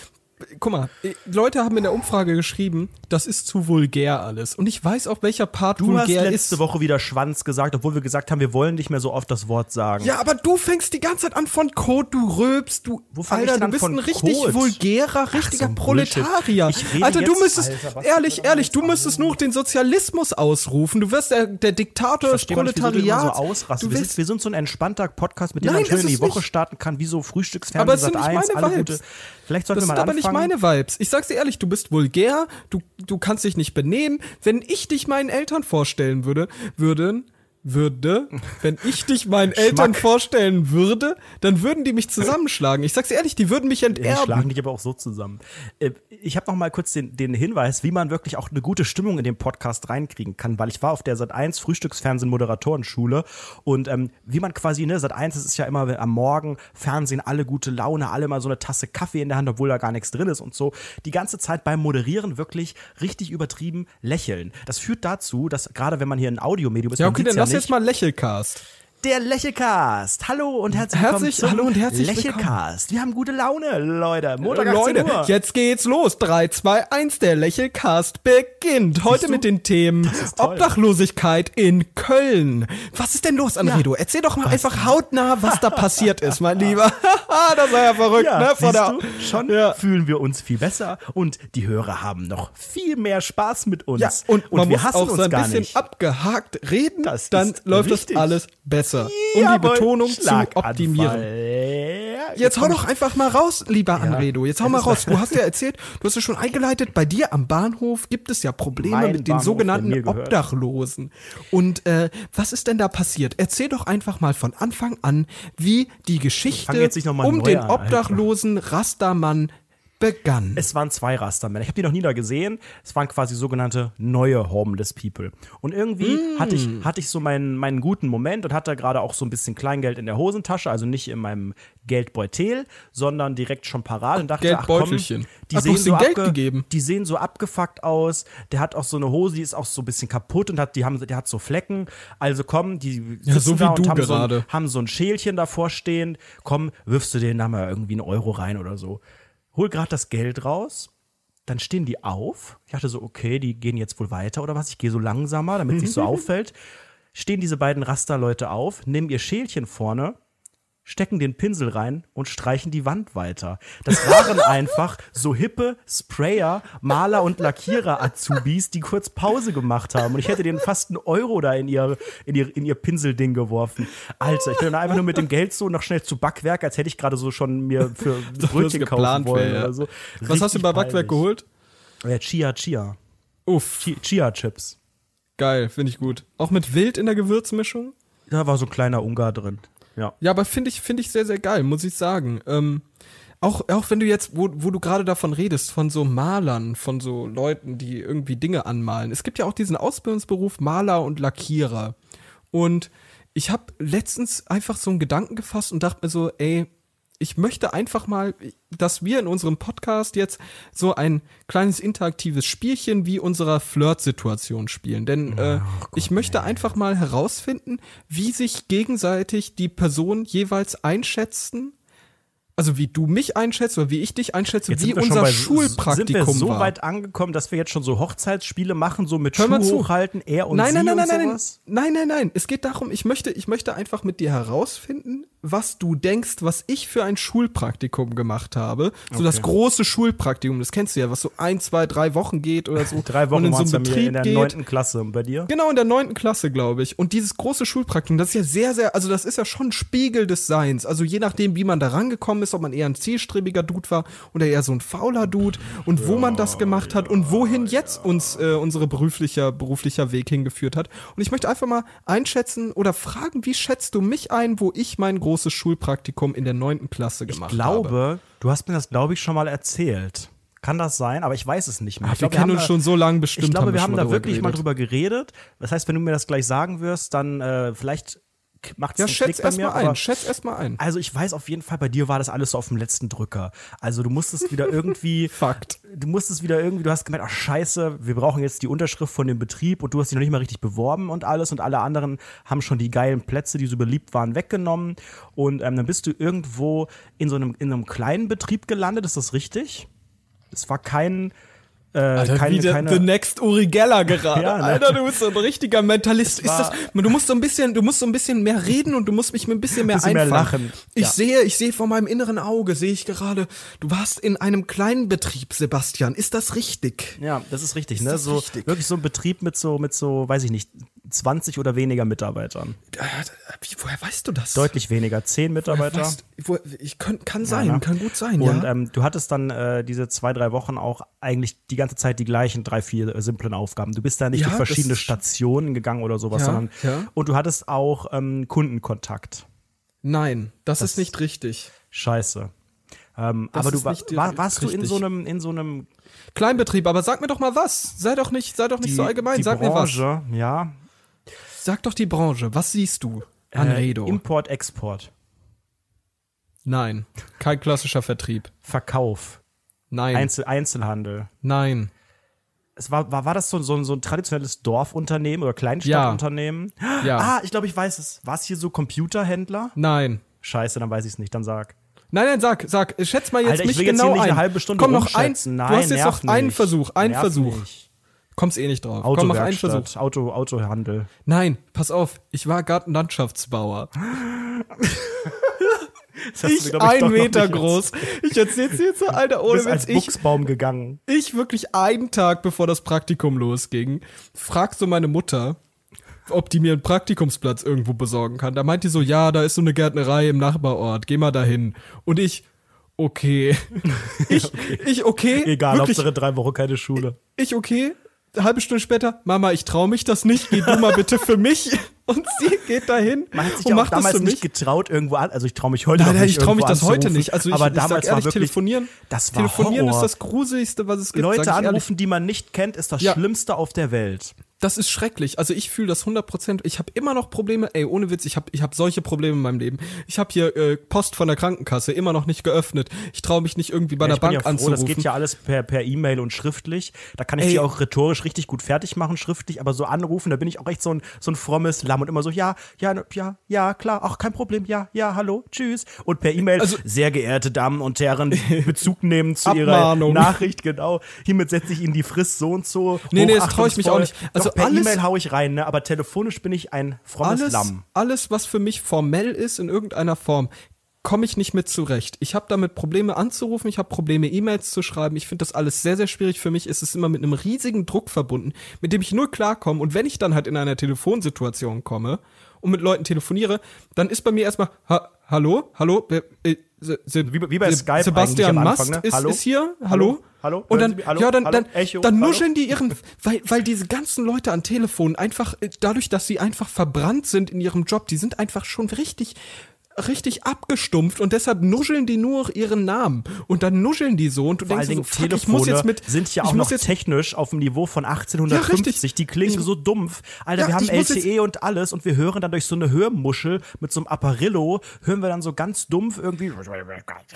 Guck mal, äh, Leute haben in der Umfrage geschrieben, das ist zu vulgär alles. Und ich weiß auch, welcher Part Du hast vulgär letzte ist. Woche wieder Schwanz gesagt, obwohl wir gesagt haben, wir wollen nicht mehr so oft das Wort sagen. Ja, aber du fängst die ganze Zeit an von Code, du röbst, du. Wo ich Alter, denn du bist ein richtig Code? vulgärer, richtiger ein Bullshit. Proletarier. Ich rede Alter, du jetzt- müsstest, Alter, ehrlich, ehrlich, du müsstest nur den Sozialismus ausrufen. Du wirst der, der Diktator des du Proletariats. so du Wir sind, wir sind so ein entspannter Podcast, mit dem Nein, man schön ist in die Woche nicht. starten kann, wie so Frühstücksfernsehen Aber es sind nicht 1, meine alle Vibes. gute. Vielleicht sollten wir mal anfangen. Nicht meine Vibes. Ich sag's dir ehrlich, du bist vulgär, du, du kannst dich nicht benehmen. Wenn ich dich meinen Eltern vorstellen würde, würden, würde, wenn ich dich meinen Eltern vorstellen würde, dann würden die mich zusammenschlagen. Ich sag's ehrlich, die würden mich Die schlagen enterben. dich aber auch so zusammen. Äh, Ich habe noch mal kurz den, den Hinweis, wie man wirklich auch eine gute Stimmung in den Podcast reinkriegen kann, weil ich war auf der Sat1 Frühstücksfernsehen Moderatorenschule und ähm, wie man quasi, ne, Sat1 das ist ja immer am Morgen, Fernsehen, alle gute Laune, alle mal so eine Tasse Kaffee in der Hand, obwohl da gar nichts drin ist und so. Die ganze Zeit beim Moderieren wirklich richtig übertrieben lächeln. Das führt dazu, dass gerade wenn man hier ein Audiomedium ist, Ja, man okay, sieht's ja jetzt mal Lächelcast. Der Lächelcast. Hallo und herzlich, Herzlich- willkommen zum hallo und herzlich Lächelcast. Wir haben gute Laune, Leute. Montag 18 Leute, Uhr. jetzt geht's los. 3, 2, 1, der Lächelcast beginnt. Heute mit den Themen. Obdachlosigkeit in Köln. Was ist denn los, Anredo? Erzähl doch mal einfach hautnah, was da passiert ist, mein Lieber. das war ja verrückt, Ja, ne? Vor siehst der, du, schon Ja. fühlen wir uns viel besser und die Hörer haben noch viel mehr Spaß mit uns. Ja, und, man wir muss hassen auch so uns ein gar bisschen nicht. abgehakt reden, Das dann läuft richtig. das alles besser. Um die Betonung zu optimieren. Ja, Jetzt hau doch einfach mal raus, lieber Anredo. Jetzt hau mal raus. Du hast ja erzählt, du hast ja schon eingeleitet, bei dir am Bahnhof gibt es ja Probleme Mein mit den Bahnhof, sogenannten. Obdachlosen. Und äh, was ist denn da passiert? Erzähl doch einfach mal von Anfang an, wie die Geschichte jetzt um den an, obdachlosen Rastermann begann. Es waren zwei Rastermänner. Ich habe die noch nie da gesehen. Es waren quasi sogenannte neue Homeless People. Und irgendwie Mm. hatte, ich, hatte ich so meinen, meinen guten Moment und hatte gerade auch so ein bisschen Kleingeld in der Hosentasche, also nicht in meinem Geldbeutel, sondern direkt schon parat und dachte, ach komm, die sehen, so Geld gegeben. die sehen so abgefuckt aus. Der hat auch so eine Hose, die ist auch so ein bisschen kaputt und hat, die haben, der hat so Flecken. Also komm, die Ja, so wie da und haben so, ein, gerade. haben so ein Schälchen davor stehen. Komm, wirfst du denen da mal irgendwie einen Euro rein oder so. Hol gerade das Geld raus. Dann stehen die auf. Ich dachte so, okay, die gehen jetzt wohl weiter oder was. Ich gehe so langsamer, damit es nicht so auffällt. Stehen diese beiden Rasterleute auf, nehmen ihr Schälchen vorne, stecken den Pinsel rein und streichen die Wand weiter. Das waren einfach so hippe Sprayer, Maler und Lackierer-Azubis, die kurz Pause gemacht haben. Und ich hätte denen fast einen Euro da in ihr, in ihr, in ihr Pinselding geworfen. Alter, ich bin dann einfach nur mit dem Geld so noch schnell zu Backwerk, als hätte ich gerade so schon mir für Brötchen kaufen wollen wär, ja. oder so. Was hast du Richtig bei Backwerk peinlich. geholt? Ja, Chia Chia. Uff, Chi- Chia-Chips. geil, finde ich gut. Auch mit Wild in der Gewürzmischung? Da war so ein kleiner Ungar drin. Ja. Ja, aber finde ich, finde ich sehr, sehr geil, muss ich sagen. Ähm, auch, auch wenn du jetzt, wo, wo du gerade davon redest, von so Malern, von so Leuten, die irgendwie Dinge anmalen. Es gibt ja auch diesen Ausbildungsberuf Maler und Lackierer. Und ich habe letztens einfach so einen Gedanken gefasst und dachte mir so, ey, ich möchte einfach mal, dass wir in unserem Podcast jetzt so ein kleines interaktives Spielchen wie unserer Flirt-Situation spielen. Denn äh, ich möchte einfach mal herausfinden, wie sich gegenseitig die Personen jeweils einschätzen. Also wie du mich einschätzt oder wie ich dich einschätze, Jetzt wie sind wir schon unser bei, Schulpraktikum Sind wir so war. weit angekommen, dass wir jetzt schon so Hochzeitsspiele machen, so mit Hör Schuh zu. hochhalten, er und nein, sie nein, nein, und nein, nein, sowas? nein, nein, nein. Es geht darum, ich möchte, ich möchte einfach mit dir herausfinden, was du denkst, was ich für ein Schulpraktikum gemacht habe. So das große Schulpraktikum, das kennst du ja, was so ein, zwei, drei Wochen geht oder so. Drei und Wochen in so einem Betrieb in der neunten Klasse. Und bei dir? Genau, in der neunten Klasse, glaube ich. Und dieses große Schulpraktikum, das ist ja sehr, sehr, also das ist ja schon ein Spiegel des Seins. Also je nachdem, wie man da rangekommen ist, ob man eher ein zielstrebiger Dude war oder eher so ein fauler Dude und wo man das gemacht hat und wohin jetzt uns äh, unsere beruflicher, beruflicher Weg hingeführt hat. Und ich möchte einfach mal einschätzen oder fragen, wie schätzt du mich ein, wo ich mein großes Schulpraktikum in der neunten Klasse Ich gemacht habe? glaube, du hast mir das, glaube ich, schon mal erzählt. Kann das sein? Aber ich weiß es nicht mehr. Ach, ich wir glaub, kennen uns da- schon so lange bestimmt. Ich glaube, wir schon haben da wirklich mal geredet. drüber geredet. Das heißt, wenn du mir das gleich sagen wirst, dann äh, vielleicht macht es Ja, schätz Klick bei erst mir. mal ein, schätz erst mal ein. Also ich weiß auf jeden Fall, bei dir war das alles so auf dem letzten Drücker. Also du musstest wieder irgendwie, Fakt. du musstest wieder irgendwie, du hast gemerkt, ach scheiße, wir brauchen jetzt die Unterschrift von dem Betrieb und du hast dich noch nicht mal richtig beworben und alles und alle anderen haben schon die geilen Plätze, die so beliebt waren, weggenommen und ähm, dann bist du irgendwo in so einem, in einem kleinen Betrieb gelandet, ist das richtig? Es war kein, äh, Alter, keine, wie der keine The Next Uri Geller gerade. Ja, ne? Alter, du bist so ein richtiger Mentalist. Ist das, du musst so ein bisschen, du musst so ein bisschen mehr reden und du musst mich mit ein bisschen mehr Bisschen mehr einfangen. lachen. Ich Ja. sehe, ich sehe vor meinem inneren Auge, sehe ich gerade, du warst in einem kleinen Betrieb, Sebastian. Ist das richtig? Ja, das ist richtig, ne? das so richtig? wirklich so ein Betrieb mit so mit so, weiß ich nicht, 20 oder weniger Mitarbeitern. Woher weißt du das? Deutlich weniger, 10 Mitarbeiter. Weißt, wo, ich kann, kann sein, ne? kann gut sein, Und ja. ähm, du hattest dann äh, diese zwei, drei Wochen auch eigentlich die ganze Zeit die gleichen drei, vier äh, simplen Aufgaben. Du bist da nicht Ja, durch verschiedene das- Stationen gegangen oder sowas, Ja, sondern ja. und du hattest auch ähm, Kundenkontakt. Nein, das, ist nicht richtig. Scheiße. Ähm, Das aber du war, die- war, warst du in so einem in so einem Kleinbetrieb, aber sag mir doch mal was. Sei doch nicht, sei doch nicht so allgemein. die Sag mir was. Branche, ja, Sag doch die Branche. Was siehst du? An äh, Redo. Import, Export, Nein. Kein klassischer Vertrieb. Verkauf, Nein. Einzel Einzelhandel. Nein. Es war, war, war das so, so, ein- so ein traditionelles Dorfunternehmen oder Kleinstadtunternehmen? Ja. Ah, ich glaube, ich weiß es. War es hier so Computerhändler? Nein. Scheiße, dann weiß ich es nicht, dann sag. Nein, nein, sag, sag, schätz mal jetzt Alter, ich mich will jetzt genau hier nicht ein. eine halbe Stunde Komm noch ein, rumschätzen. du hast jetzt noch einen nicht. Versuch, einen Nerv Versuch. nicht. Kommst eh nicht drauf. Komm, mach einen Versuch. Auto, Autohandel. Nein, pass auf, ich war Gartenlandschaftsbauer. Hast du Ich mir, ich, ein Meter groß. Ich erzähl's dir jetzt so, Alter, Du ohne bist als Witz. Ich, Buchsbaum gegangen. ich wirklich einen Tag bevor das Praktikum losging, frag so meine Mutter, ob die mir einen Praktikumsplatz irgendwo besorgen kann. Da meint die so, ja, da ist so eine Gärtnerei im Nachbarort, geh mal dahin. Und ich, okay. Ich, ich okay. Egal, wirklich, Hauptsache drei Wochen keine Schule. ich okay. Halbe Stunde später, Mama, ich trau mich das nicht, geh du mal bitte für mich. Und sie geht dahin Man hat sich und ja macht das damals für nicht getraut, irgendwo an. Also ich traue mich heute Nein, nein, nicht ich traue mich das heute nicht. Also ich, aber ich damals ehrlich, war wirklich, telefonieren, das war telefonieren Horror. ist das gruseligste, was es gibt. Leute ich ehrlich. anrufen, die man nicht kennt, ist das Ja. Schlimmste auf der Welt. Das ist schrecklich. Also ich fühle das 100%. Ich habe immer noch Probleme. Ey, ohne Witz, ich habe ich hab solche Probleme in meinem Leben. Ich habe hier äh, Post von der Krankenkasse immer noch nicht geöffnet. Ich traue mich nicht irgendwie bei Ja, der ich bin Bank ja froh, anzurufen. das geht ja alles per per E-Mail und schriftlich. Da kann ich Ey. die auch rhetorisch richtig gut fertig machen, schriftlich, aber so anrufen, da bin ich auch echt so ein, so ein frommes Lamm und immer so, ja, ja, ja, ja, klar, ach, kein Problem, ja, ja, hallo, tschüss. Und per E-Mail, Also- sehr geehrte Damen und Herren, Bezug nehmen zu Abmahnung. Ihrer Nachricht, genau. Hiermit setze ich Ihnen die Frist so und so. Nee, nee, das trau ich mich auch nicht. Also Also per E-Mail hau ich rein, ne, aber telefonisch bin ich ein frommes alles, Lamm. alles, was für mich formell ist in irgendeiner Form, komme ich nicht mit zurecht. Ich habe damit Probleme anzurufen, ich habe Probleme E-Mails zu schreiben. Ich finde das alles sehr sehr schwierig für mich. Es ist immer mit einem riesigen Druck verbunden, mit dem ich nur klarkomme und wenn ich dann halt in einer Telefonsituation komme und mit Leuten telefoniere, dann ist bei mir erstmal ha Hallo, hallo, äh, Se- Se- Wie- wie bei Se- Skype Sebastian Mast ne? ist, Hallo? ist hier, Hallo? hallo, Hallo? Und dann? Hallo? ja, dann, Hallo? dann, Echo? dann nuscheln die ihren, weil, weil diese ganzen Leute an Telefon einfach, äh, dadurch, dass sie einfach verbrannt sind in ihrem Job, die sind einfach schon richtig, richtig abgestumpft und deshalb nuscheln die nur ihren Namen und dann nuscheln die so und du Vor allen denkst Dingen so, fuck, ich muss Telefone jetzt mit, sind ja auch noch jetzt, technisch auf dem Niveau von 1850. richtig. die klingen Ich- so dumpf. Alter, Ja, wir haben LTE und alles und wir hören dann durch so eine Hörmuschel mit so einem Apparillo, hören wir dann so ganz dumpf irgendwie. ja,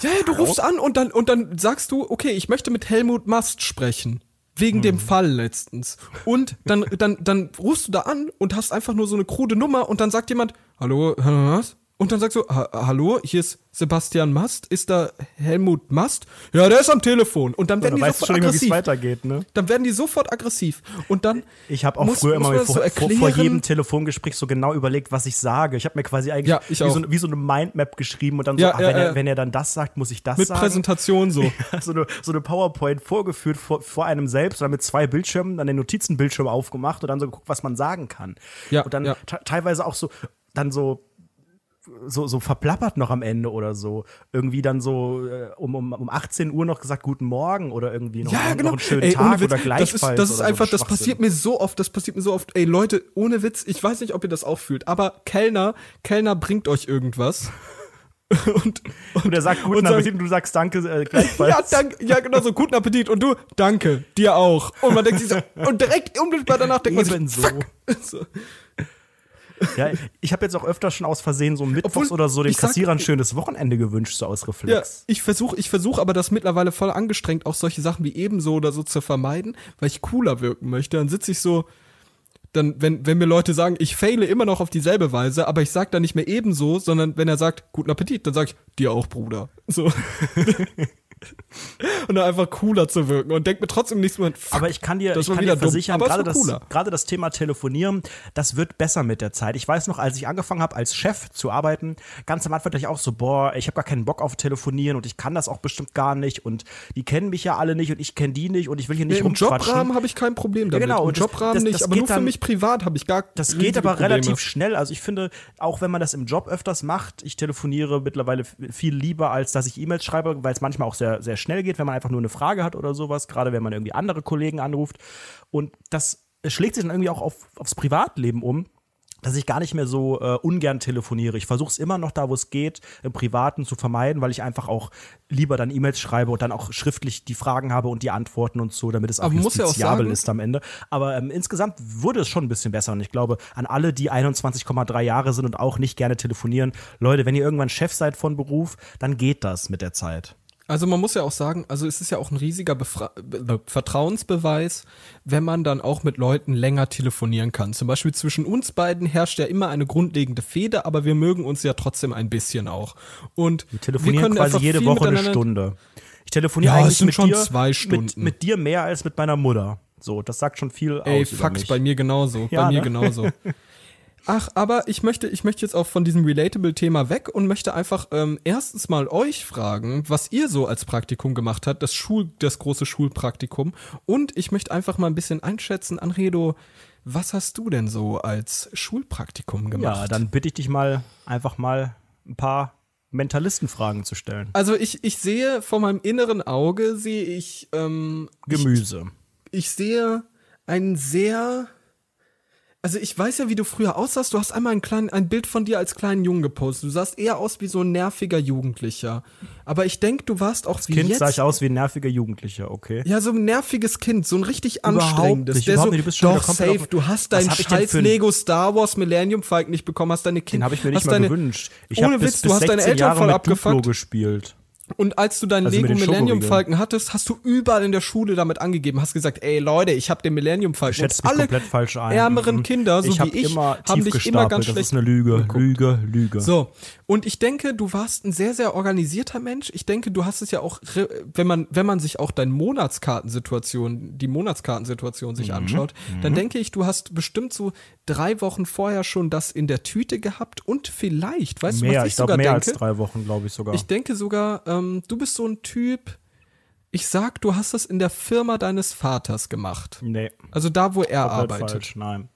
ja, du rufst an und dann, und dann sagst du, okay, ich möchte mit Helmut Mast sprechen. Wegen Hm. dem Fall letztens. Und dann, dann, dann rufst du da an und hast einfach nur so eine krude Nummer und dann sagt jemand, hallo, hallo, was? Und dann sagst du, ha hallo, hier ist Sebastian Mast. Ist da Helmut Mast? Ja, der ist am Telefon. Und dann werden Dann die sofort aggressiv. weitergeht, ne? Dann werden die sofort aggressiv. Und dann. Ich habe auch muss- früher muss immer vor, so vor, jedem Telefongespräch so genau überlegt, was ich sage. Ich habe mir quasi eigentlich Ja, wie, so, wie so eine Mindmap geschrieben und dann so, Ja, ah, ja, wenn, ja. Er, wenn er dann das sagt, muss ich das Mit sagen. Präsentation so. so eine, so eine PowerPoint vorgeführt vor, vor einem selbst dann mit zwei Bildschirmen, dann den Notizenbildschirm aufgemacht und dann so geguckt, was man sagen kann. Ja, und dann ja. te- teilweise auch so, dann so, so, so verplappert noch am Ende oder so. Irgendwie dann so äh, um, um, um 18 Uhr noch gesagt, guten Morgen oder irgendwie noch, Ja, noch genau. einen schönen Ey, Tag Witz, oder das gleichfalls. ist, das ist einfach, so das passiert mir so oft, das passiert mir so oft. Ey, Leute, ohne Witz, ich weiß nicht, ob ihr das auch fühlt, aber Kellner, Kellner bringt euch irgendwas. und, und, Und er sagt guten und Appetit und du sagst danke äh, gleichfalls. Ja, danke, ja, genau so, guten Appetit. Und du, danke, dir auch. Und man denkt sich so, und direkt unmittelbar danach denkt man sich, fuck. So. Ja, ich habe jetzt auch öfter schon aus Versehen so mittwochs Obwohl, oder so den sag- Kassierern ein schönes Wochenende gewünscht, so aus Ja, Reflex. ich versuche ich versuch aber das mittlerweile voll angestrengt, auch solche Sachen wie ebenso oder so zu vermeiden, weil ich cooler wirken möchte. Dann sitze ich so, dann, wenn, wenn mir Leute sagen, ich faile immer noch auf dieselbe Weise, aber ich sag dann nicht mehr ebenso, sondern wenn er sagt, guten Appetit, dann sag ich, dir auch, Bruder. So. und dann einfach cooler zu wirken und denk mir trotzdem nichts mehr. fuck, Aber ich kann dir, ich kann dir versichern, gerade das, gerade das Thema Telefonieren, das wird besser mit der Zeit. Ich weiß noch, als ich angefangen habe, als Chef zu arbeiten, ganz am Anfang dachte ich auch so, boah, ich habe gar keinen Bock auf Telefonieren und ich kann das auch bestimmt gar nicht und die kennen mich ja alle nicht und ich kenne die nicht und ich will hier Nee, nicht Im rumquatschen. Jobrahmen habe ich kein Problem damit. genau, Im und das- Jobrahmen das- nicht, das aber geht nur für dann- mich privat habe ich gar Das geht aber Probleme. relativ schnell. Also ich finde, auch wenn man das im Job öfters macht, ich telefoniere mittlerweile viel lieber, als dass ich E-Mails schreibe, weil es manchmal auch sehr, sehr schnell geht, wenn man einfach nur eine Frage hat oder sowas, gerade wenn man irgendwie andere Kollegen anruft. Und das schlägt sich dann irgendwie auch auf, aufs Privatleben um. Dass ich gar nicht mehr so äh, ungern telefoniere. Ich versuche es immer noch da, wo es geht, im Privaten zu vermeiden, weil ich einfach auch lieber dann E-Mails schreibe und dann auch schriftlich die Fragen habe und die Antworten und so, damit es auch ja justiziabel sagen- ist am Ende. Aber ähm, insgesamt wurde es schon ein bisschen besser. Und ich glaube, an alle, die 21,3 Jahre sind und auch nicht gerne telefonieren, Leute, wenn ihr irgendwann Chef seid von Beruf, dann geht das mit der Zeit. Also man muss ja auch sagen, also es ist ja auch ein riesiger Befra Be Vertrauensbeweis, wenn man dann auch mit Leuten länger telefonieren kann. Zum Beispiel zwischen uns beiden herrscht ja immer eine grundlegende Fehde, aber wir mögen uns ja trotzdem ein bisschen auch. Und Wir telefonieren können quasi jede Woche eine Stunde. Ich telefoniere Ja, eigentlich mit schon dir, zwei Mit, Stunden. mit dir mehr als mit meiner Mutter. So, das sagt schon viel Ey, aus Fakt, mich. bei mir genauso. Ja, bei mir ne? genauso. Ach, aber ich möchte, ich möchte jetzt auch von diesem Relatable-Thema weg und möchte einfach ähm, erstens mal euch fragen, was ihr so als Praktikum gemacht habt, das Schul, das große Schulpraktikum. Und ich möchte einfach mal ein bisschen einschätzen, Anredo, was hast du denn so als Schulpraktikum gemacht? Ja, dann bitte ich dich mal einfach mal ein paar Mentalistenfragen zu stellen. Also ich, ich sehe vor meinem inneren Auge, sehe ich, ähm, Gemüse. ich sehe einen sehr Also ich weiß ja, wie du früher aussahst. Du hast einmal ein, klein, ein Bild von dir als kleinen Jungen gepostet. Du sahst eher aus wie so ein nerviger Jugendlicher. Aber ich denke, du warst auch wie Kind jetzt. sah ich aus wie ein nerviger Jugendlicher, okay. Ja, so ein nerviges Kind, so ein richtig anstrengendes. nicht, der so, nicht, du bist schon doch, safe, auf- du hast deinen scheiß Lego Star Wars Millennium Falcon nicht bekommen, hast deine Kinder. Den habe ich mir nicht mal deine, gewünscht. Ich ohne bis, Witz, bis du hast 16 deine Eltern Jahre voll abgefuckt. Duplo gespielt. Und als du deinen Also Lego Millennium. Falcon hattest, hast du überall in der Schule damit angegeben, hast gesagt, ey Leute, ich habe den Millennium Falcon. Schätzt mich alle komplett falsch ein. ärmeren Mhm. Kinder, so ich wie ich, immer haben dich immer ganz gestapelt. Das schlecht ist eine Lüge, geguckt. Lüge, Lüge. So, und ich denke, du warst ein sehr, sehr organisierter Mensch. Ich denke, du hast es ja auch, wenn man, wenn man sich auch deine Monatskartensituation, die Monatskartensituation Mhm. sich anschaut, dann denke ich, du hast bestimmt so drei Wochen vorher schon das in der Tüte gehabt und vielleicht, weißt du, mehr, was ich ich sogar mehr denke? als drei Wochen, glaube ich sogar. Ich denke sogar, ähm, du bist so ein Typ, ich sag, du hast das in der Firma deines Vaters gemacht. nee, Also da, wo er komplett arbeitet. falsch, nein.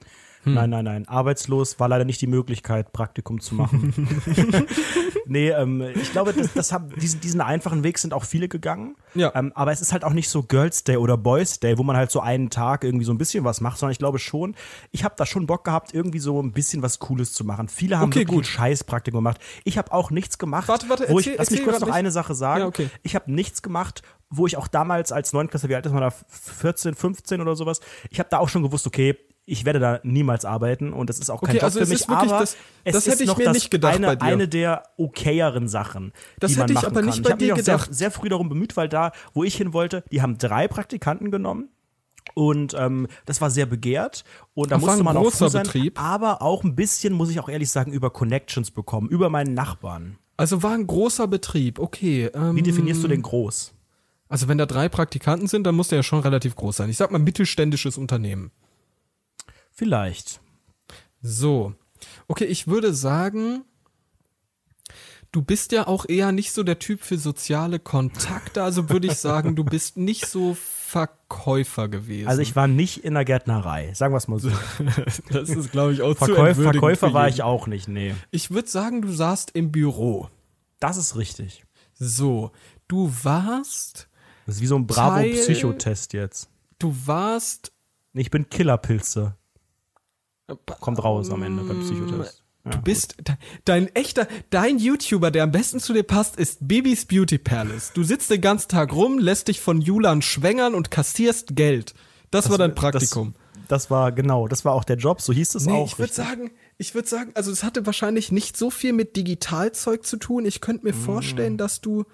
Nein, nein, nein. Arbeitslos war leider nicht die Möglichkeit, Praktikum zu machen. nee, ähm, ich glaube, das, das haben, diesen, diesen einfachen Weg sind auch viele gegangen. Ja. Ähm, aber es ist halt auch nicht so Girls Day oder Boys Day, wo man halt so einen Tag irgendwie so ein bisschen was macht, sondern ich glaube schon, ich habe da schon Bock gehabt, irgendwie so ein bisschen was Cooles zu machen. Viele haben Okay, wirklich gut. Scheißpraktikum gemacht. Ich habe auch nichts gemacht. Warte, warte, wo erzähl- ich, lass mich kurz noch nicht. eine Sache sagen. Ja, okay. Ich habe nichts gemacht, wo ich auch damals als Neunklässler, wie alt ist man da, 14, 15 oder sowas, ich habe da auch schon gewusst, okay, ich werde da niemals arbeiten und das ist auch kein Okay, Job also für mich, ist wirklich aber das- es das ist hätte ich noch mir das nicht gedacht eine, bei dir. eine der okayeren Sachen, Das die man hätte ich machen aber kann. nicht ich bei habe mich dir auch sehr, sehr früh darum bemüht, weil da, wo ich hin wollte, die haben drei Praktikanten genommen. Und ähm, das war sehr begehrt. Und da war musste ein man auch froh sein, Betrieb. aber auch ein bisschen, muss ich auch ehrlich sagen, über Connections bekommen, über meinen Nachbarn. Also war ein großer Betrieb, okay. Ähm, Wie definierst du den groß? Also wenn da drei Praktikanten sind, dann muss der ja schon relativ groß sein. Ich sag mal mittelständisches Unternehmen. Vielleicht. So. Okay, ich würde sagen, du bist ja auch eher nicht so der Typ für soziale Kontakte. Also würde ich sagen, du bist nicht so Verkäufer gewesen. Also ich war nicht in der Gärtnerei, sagen wir es mal so. das ist, glaube ich, auch Verkäuf, Verkäufer war ich auch nicht, nee. Ich würde sagen, du saßt im Büro. Das ist richtig. So, du warst, Das ist wie so ein Bravo-Psychotest jetzt. du warst Ich bin Killerpilze. Kommt raus am Ende beim Psychotest. Ja, Du bist de- dein echter, dein YouTuber, der am besten zu dir passt, ist Bibis Beauty Palace. Du sitzt den ganzen Tag rum, lässt dich von Julan schwängern und kassierst Geld. Das, war dein Praktikum. Das, das war genau, das war auch der Job, so hieß es nee, auch. ich würde sagen, ich würde sagen, also es hatte wahrscheinlich nicht so viel mit Digitalzeug zu tun. Ich könnte mir Mm. vorstellen, dass du,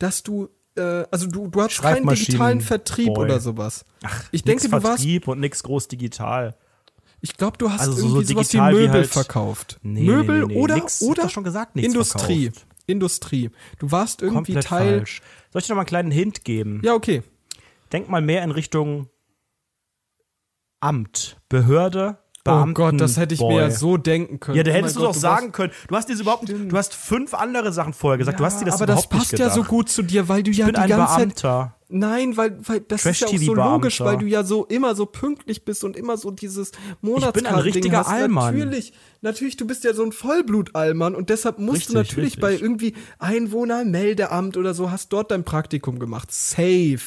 dass du, äh, also du, du hast keinen digitalen Vertrieb Boy. oder sowas. ich Nix denke, du warst, Vertrieb und nix groß digital. Ich glaube, du hast Also so- so irgendwie sowas wie digital wie Möbel halt- verkauft. Nee, Möbel nee, nee, oder Nix, oder schon gesagt, Industrie. verkauft. Industrie. Du warst irgendwie Komplett Teil. falsch. Soll ich dir noch mal einen kleinen Hint geben? Ja, okay. Denk mal mehr in Richtung Amt, Behörde, Oh Beamten. Gott, das hätte ich mir ja Boy. so denken können. Ja, da Oh hättest mein du doch sagen können. Du hast dir überhaupt, du hast fünf andere Sachen vorher gesagt. du hast dir das aber das überhaupt passt nicht ja so gut zu dir, weil du ja Ich bin die ein ganze Zeit. Beamter. Nein, weil, weil das ist ja auch so logisch, weil du ja so immer so pünktlich bist und immer so dieses Monatskarten richtiger hast. Allmann. Natürlich, natürlich, du bist ja so ein Vollblut-Allmann und deshalb musst Richtig, du natürlich richtig. bei irgendwie Einwohnermeldeamt oder so hast dort dein Praktikum gemacht. Safe.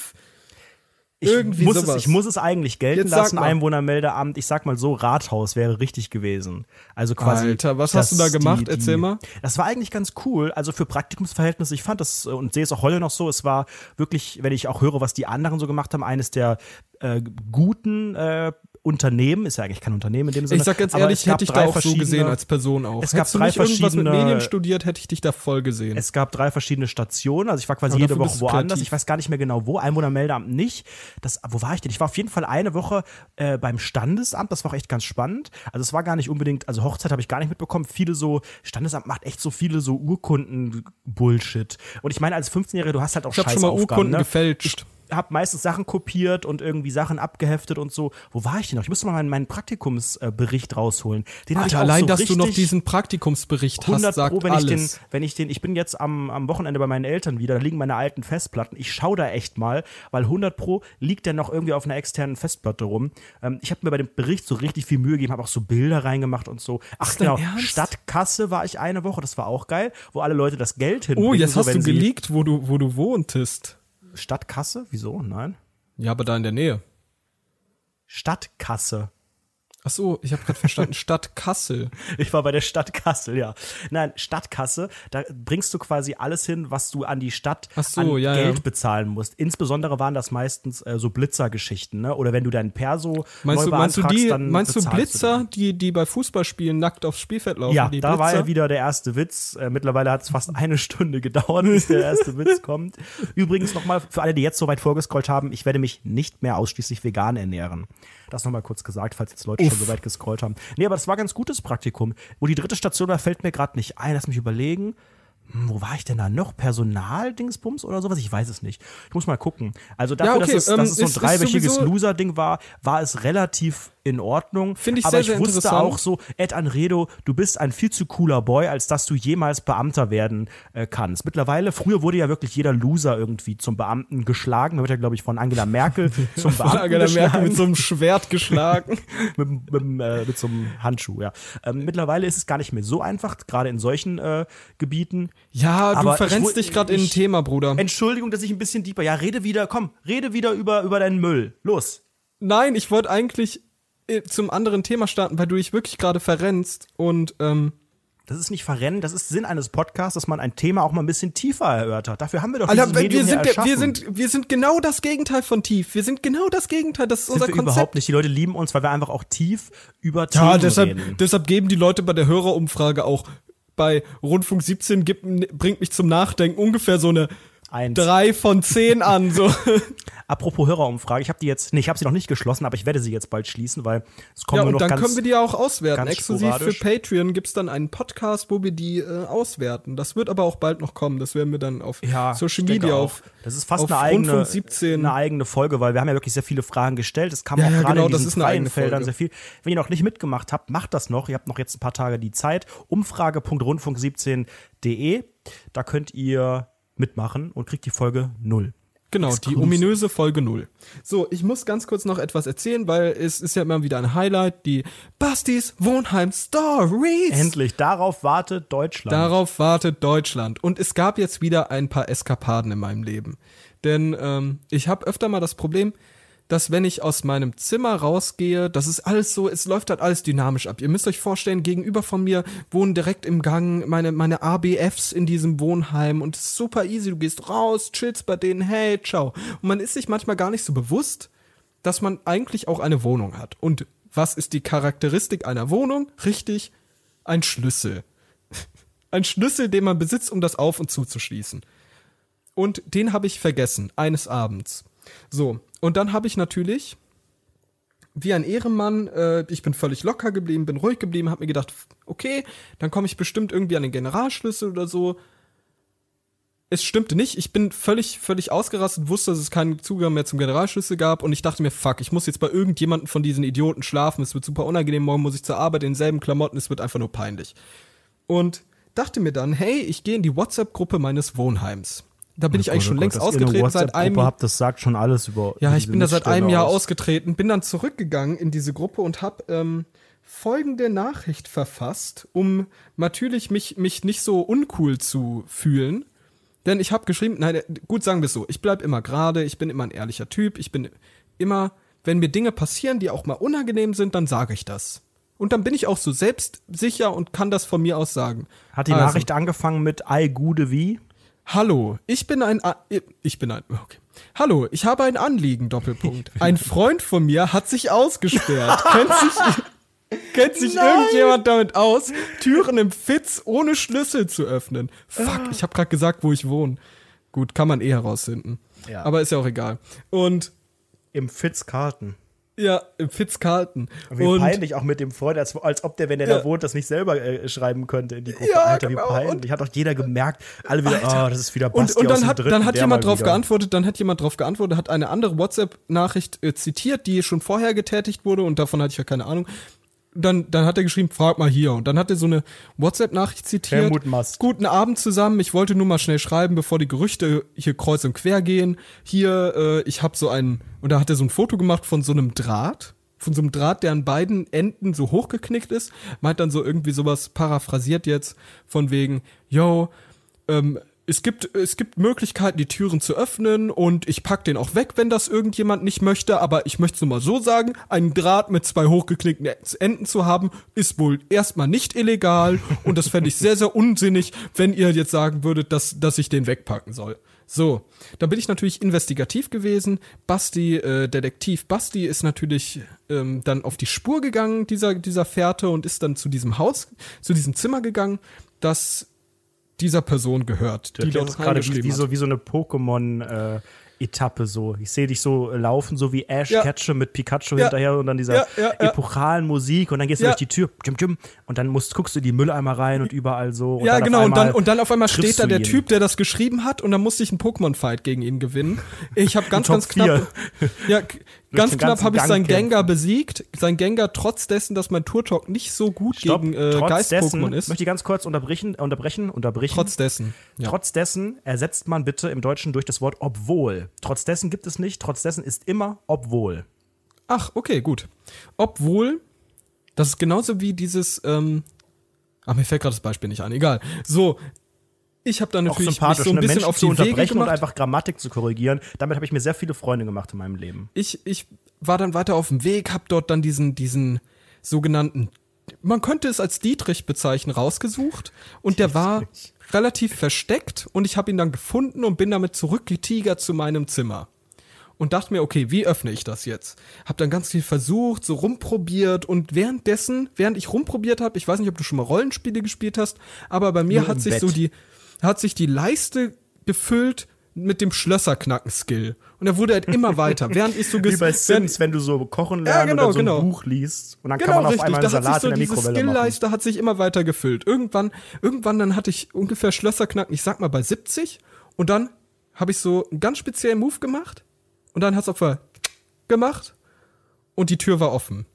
Ich Irgendwie muss, sowas. es, ich muss es eigentlich gelten Jetzt lassen. Einwohnermeldeamt. Ich sag mal so, Rathaus wäre richtig gewesen. Also quasi. Alter, was hast du da gemacht? Erzähl mal. Das war eigentlich ganz cool. Also für Praktikumsverhältnisse, ich fand das äh, und sehe es auch heute noch so. Es war wirklich, wenn ich auch höre, was die anderen so gemacht haben, eines der äh, guten äh, Unternehmen, ist ja eigentlich kein Unternehmen in dem Sinne. Ich sag ganz ehrlich, hätte ich da auch so verschiedene- gesehen als Person auch. Es gab Hättest du drei nicht irgendwas mit verschiedene- Medien studiert, hätte ich dich da voll gesehen. Es gab drei verschiedene Stationen, also ich war quasi Aber jede Woche du woanders. Ich weiß gar nicht mehr genau wo. Einwohnermeldeamt nicht. Das, wo war ich denn? Ich war auf jeden Fall eine Woche äh, beim Standesamt. Das war auch echt ganz spannend. Also es war gar nicht unbedingt, also Hochzeit habe ich gar nicht mitbekommen. Viele so, Standesamt macht echt so viele so Urkunden-Bullshit. Und ich meine, als 15-Jähriger, du hast halt auch ich habe schon mal Urkunden ne? gefälscht. Habe meistens Sachen kopiert und irgendwie Sachen abgeheftet und so. Wo war ich denn noch? Ich musste mal meinen, meinen Praktikumsbericht rausholen. Den hab ich Alter, auch allein, so dass du noch diesen Praktikumsbericht 100 hast, sagt Pro, wenn ich den, alles. wenn ich den, ich bin jetzt am, am Wochenende bei meinen Eltern wieder, da liegen meine alten Festplatten. Ich schaue da echt mal, weil 100 Pro liegt der noch irgendwie auf einer externen Festplatte rum. Ähm, ich habe mir bei dem Bericht so richtig viel Mühe gegeben, habe auch so Bilder reingemacht und so. Ach genau, Ernst? Stadtkasse war ich eine Woche, das war auch geil, wo alle Leute das Geld hinbringen. oh, jetzt so, hast du geleakt, wo du, wo du wohntest. Stadtkasse? Wieso? Nein. Ja, aber da in der Nähe. Stadtkasse. Ach so, ich habe gerade verstanden, Stadt Kassel. Ich war bei der Stadt Kassel, ja. Nein, Stadtkasse, da bringst du quasi alles hin, was du an die Stadt so, an ja, Geld ja. bezahlen musst. Insbesondere waren das meistens äh, so Blitzergeschichten, ne? Oder wenn du deinen Perso Meinst neu du, meinst du die, dann meinst du Blitzer, die, die bei Fußballspielen nackt aufs Spielfeld laufen? Ja, da war Blitzer? ja wieder der erste Witz. Äh, mittlerweile hat es fast eine Stunde gedauert, bis der erste Witz kommt. Übrigens nochmal für alle, die jetzt so weit vorgescrollt haben, ich werde mich nicht mehr ausschließlich vegan ernähren. Das nochmal kurz gesagt, falls jetzt Leute schon so weit gescrollt haben. Nee, aber das war ein ganz gutes Praktikum. Wo die dritte Station war, fällt mir gerade nicht ein. Lass mich überlegen. Hm, wo war ich denn da noch? Personaldingsbums oder sowas? Ich weiß es nicht. Ich muss mal gucken. Also dafür, Ja, okay, dass, es, ähm, dass es so ein dreiwöchiges Loser-Ding war, war es relativ in Ordnung. Finde ich Aber sehr, ich sehr wusste interessant. auch so, Ed Anredo, du bist ein viel zu cooler Boy, als dass du jemals Beamter werden äh, kannst. Mittlerweile, früher wurde ja wirklich jeder Loser irgendwie zum Beamten geschlagen. Da wird ja, glaube ich, von Angela Merkel zum Von Beamten Angela geschlagen. Merkel mit so einem Schwert geschlagen. mit, mit, äh, mit so einem Handschuh, ja. Ähm, mittlerweile ist es gar nicht mehr so einfach, gerade in solchen äh, Gebieten. Ja, du Aber verrennst dich gerade in ein Thema, Bruder. Entschuldigung, dass ich ein bisschen deeper. Ja, rede wieder, komm, rede wieder über, über deinen Müll. Los. Nein, ich wollte eigentlich zum anderen Thema starten, weil du dich wirklich gerade verrennst und ähm, Das ist nicht verrennen, das ist Sinn eines Podcasts, dass man ein Thema auch mal ein bisschen tiefer erörtert. Dafür haben wir doch Alter, dieses wir Medium sind, ja der- wir sind wir sind genau das Gegenteil von tief. Wir sind genau das Gegenteil. Das ist sind unser wir Konzept. überhaupt nicht. Die Leute lieben uns, weil wir einfach auch tief über Ja, Themen deshalb, reden. deshalb geben die Leute bei der Hörerumfrage auch bei Rundfunk 17 gibt, bringt mich zum Nachdenken ungefähr so eine Eins. drei von zehn an. So. Apropos Hörerumfrage, ich habe die jetzt, nee, ich habe sie noch nicht geschlossen, aber ich werde sie jetzt bald schließen, weil es kommen Ja, nur und noch dann ganz können wir die auch auswerten. Exklusiv für. Patreon gibt's dann einen Podcast, wo wir die äh, auswerten. Das wird aber auch bald noch kommen. Das werden wir dann auf ja, Social Media auch. auf. Das ist fast eine eigene, Rundfunk 17. eine eigene Folge, weil wir haben ja wirklich sehr viele Fragen gestellt. Es kam Ja, auch ja, gerade genau, in diesen freien Feldern sehr viel. Wenn ihr noch nicht mitgemacht habt, macht das noch. Ihr habt noch jetzt ein paar Tage die Zeit. Umfrage.rundfunk17.de. Da könnt ihr mitmachen und kriegt die Folge null. Genau, die Exclusive. ominöse Folge 0. So, ich muss ganz kurz noch etwas erzählen, weil es ist ja immer wieder ein Highlight, die Bastis Wohnheim Stories. Endlich, darauf wartet Deutschland. Darauf wartet Deutschland. Und es gab jetzt wieder ein paar Eskapaden in meinem Leben. Denn ähm, ich habe öfter mal das Problem, dass wenn ich aus meinem Zimmer rausgehe, das ist alles so, es läuft halt alles dynamisch ab. Ihr müsst euch vorstellen, gegenüber von mir wohnen direkt im Gang meine, meine ABFs in diesem Wohnheim und es ist super easy. Du gehst raus, chillst bei denen, hey, ciao. Und man ist sich manchmal gar nicht so bewusst, dass man eigentlich auch eine Wohnung hat. Und was ist die Charakteristik einer Wohnung? Richtig, ein Schlüssel. Ein Schlüssel, den man besitzt, um das auf und zuzuschließen. Und den habe ich vergessen, eines Abends. So, und dann habe ich natürlich, wie ein Ehrenmann, äh, ich bin völlig locker geblieben, bin ruhig geblieben, habe mir gedacht, okay, dann komme ich bestimmt irgendwie an den Generalschlüssel oder so. Es stimmte nicht, ich bin völlig, völlig ausgerastet, wusste, dass es keinen Zugang mehr zum Generalschlüssel gab und ich dachte mir, fuck, ich muss jetzt bei irgendjemandem von diesen Idioten schlafen, es wird super unangenehm, morgen muss ich zur Arbeit in denselben Klamotten, es wird einfach nur peinlich. Und dachte mir dann, hey, ich gehe in die WhatsApp-Gruppe meines Wohnheims. Da bin ich eigentlich schon längst ausgetreten seit einem Jahr. Das sagt schon alles über. ja, ich bin da seit einem Jahr aus. ausgetreten, bin dann zurückgegangen in diese Gruppe und habe ähm, folgende Nachricht verfasst, um natürlich mich, mich nicht so uncool zu fühlen. Denn ich habe geschrieben, nein, äh, gut sagen wir es so, ich bleib immer gerade, ich bin immer ein ehrlicher Typ, ich bin immer, wenn mir Dinge passieren, die auch mal unangenehm sind, dann sage ich das. Und dann bin ich auch so selbstsicher und kann das von mir aus sagen. Hat die Also, Nachricht angefangen mit Ei Gude wie? Hallo, ich bin ein A ich bin ein okay. Hallo, ich habe ein Anliegen Doppelpunkt. Ein Freund von mir hat sich ausgesperrt. kennt sich kennt sich irgendjemand damit aus, Türen im Fitz ohne Schlüssel zu öffnen? Fuck, ich habe gerade gesagt, wo ich wohne. Gut, kann man eh herausfinden. Ja. Aber ist ja auch egal. Und Im Fitzcarton. Ja, im Fitz-Carlton. Wie Und peinlich auch mit dem Freund, als, als ob der, wenn der Ja. da wohnt, das nicht selber äh, schreiben könnte in die Gruppe. Ja, Alter, wie genau. peinlich. Hat doch jeder gemerkt. Alle wieder, oh, das ist wieder Und, Basti und aus dann hat, Dritten, dann hat jemand drauf wieder. geantwortet, dann hat jemand drauf geantwortet, hat eine andere WhatsApp-Nachricht äh, zitiert, die schon vorher getätigt wurde und davon hatte ich ja keine Ahnung. Dann, dann hat er geschrieben, frag mal hier. Und dann hat er so eine WhatsApp-Nachricht zitiert. Helmut Mast. Guten Abend zusammen. Ich wollte nur mal schnell schreiben, bevor die Gerüchte hier kreuz und quer gehen. Hier, äh, ich habe so einen, und da hat er so ein Foto gemacht von so einem Draht. Von so einem Draht, der an beiden Enden so hochgeknickt ist. Meint dann so irgendwie sowas paraphrasiert jetzt, von wegen, yo, ähm, es gibt, es gibt Möglichkeiten, die Türen zu öffnen und ich pack den auch weg, wenn das irgendjemand nicht möchte, aber ich möchte es nur mal so sagen, einen Draht mit zwei hochgeklickten Enden zu haben, ist wohl erstmal nicht illegal und das fände ich sehr, sehr unsinnig, wenn ihr jetzt sagen würdet, dass, dass ich den wegpacken soll. So, da bin ich natürlich investigativ gewesen. Basti, äh, Detektiv Basti ist natürlich ähm, dann auf die Spur gegangen dieser, dieser Fährte und ist dann zu diesem Haus, zu diesem Zimmer gegangen, das dieser Person gehört, die dort gerade wie, wie, so, wie so eine Pokémon äh, Etappe so. Ich sehe dich so laufen, so wie Ash ja. Ketchum mit Pikachu ja. hinterher und dann dieser ja, epochalen Musik und dann gehst du durch die Tür jim, jim, und dann musst, guckst du die Mülleimer rein und überall so. Und ja, genau, und dann, und dann auf einmal steht da der Typ, der das geschrieben hat und dann musste ich einen Pokémon-Fight gegen ihn gewinnen. Ich habe ganz, ganz knapp. Ja, ganz knapp habe ich seinen Gengar besiegt. Sein Gengar, trotz dessen, dass mein Turtok nicht so gut Stopp, gegen äh, Geist-Pokémon ist. Möchte ich ganz kurz unterbrechen, unterbrechen, unterbrechen. Trotz dessen. Ja. Trotz dessen ersetzt man bitte im Deutschen durch das Wort obwohl. Trotz dessen gibt es nicht, trotz dessen ist immer obwohl. Ach, okay, gut. Obwohl, das ist genauso wie dieses, ähm, ach, mir fällt gerade das Beispiel nicht ein, egal. So, ich habe dann natürlich so ein ne? bisschen Menschen auf die zu unterbrechen Wege gemacht. und einfach Grammatik zu korrigieren. Damit habe ich mir sehr viele Freunde gemacht in meinem Leben. Ich, ich war dann weiter auf dem Weg, habe dort dann diesen, diesen sogenannten, man könnte es als Dietrich bezeichnen, rausgesucht. Und der war relativ versteckt und ich habe ihn dann gefunden und bin damit zurückgetigert zu meinem Zimmer. Und dachte mir, okay, wie öffne ich das jetzt? Hab dann ganz viel versucht, so rumprobiert und währenddessen, während ich rumprobiert habe, ich weiß nicht, ob du schon mal Rollenspiele gespielt hast, aber bei mir Nur hat sich Bett. so die, hat sich die Leiste gefüllt mit dem Schlösserknacken-Skill. Und er wurde halt immer weiter, während ich so Wie bei Sims, wenn du so kochen lernst ja, genau, oder so genau. ein Buch liest und dann genau, kann man auf richtig. einmal einen Salat so in der Mikrowelle diese Skill-Leiste hat sich immer weiter gefüllt. Irgendwann, irgendwann dann hatte ich ungefähr Schlösserknacken, ich sag mal bei 70 und dann habe ich so einen ganz speziellen Move gemacht und dann hat's auf gemacht und die Tür war offen.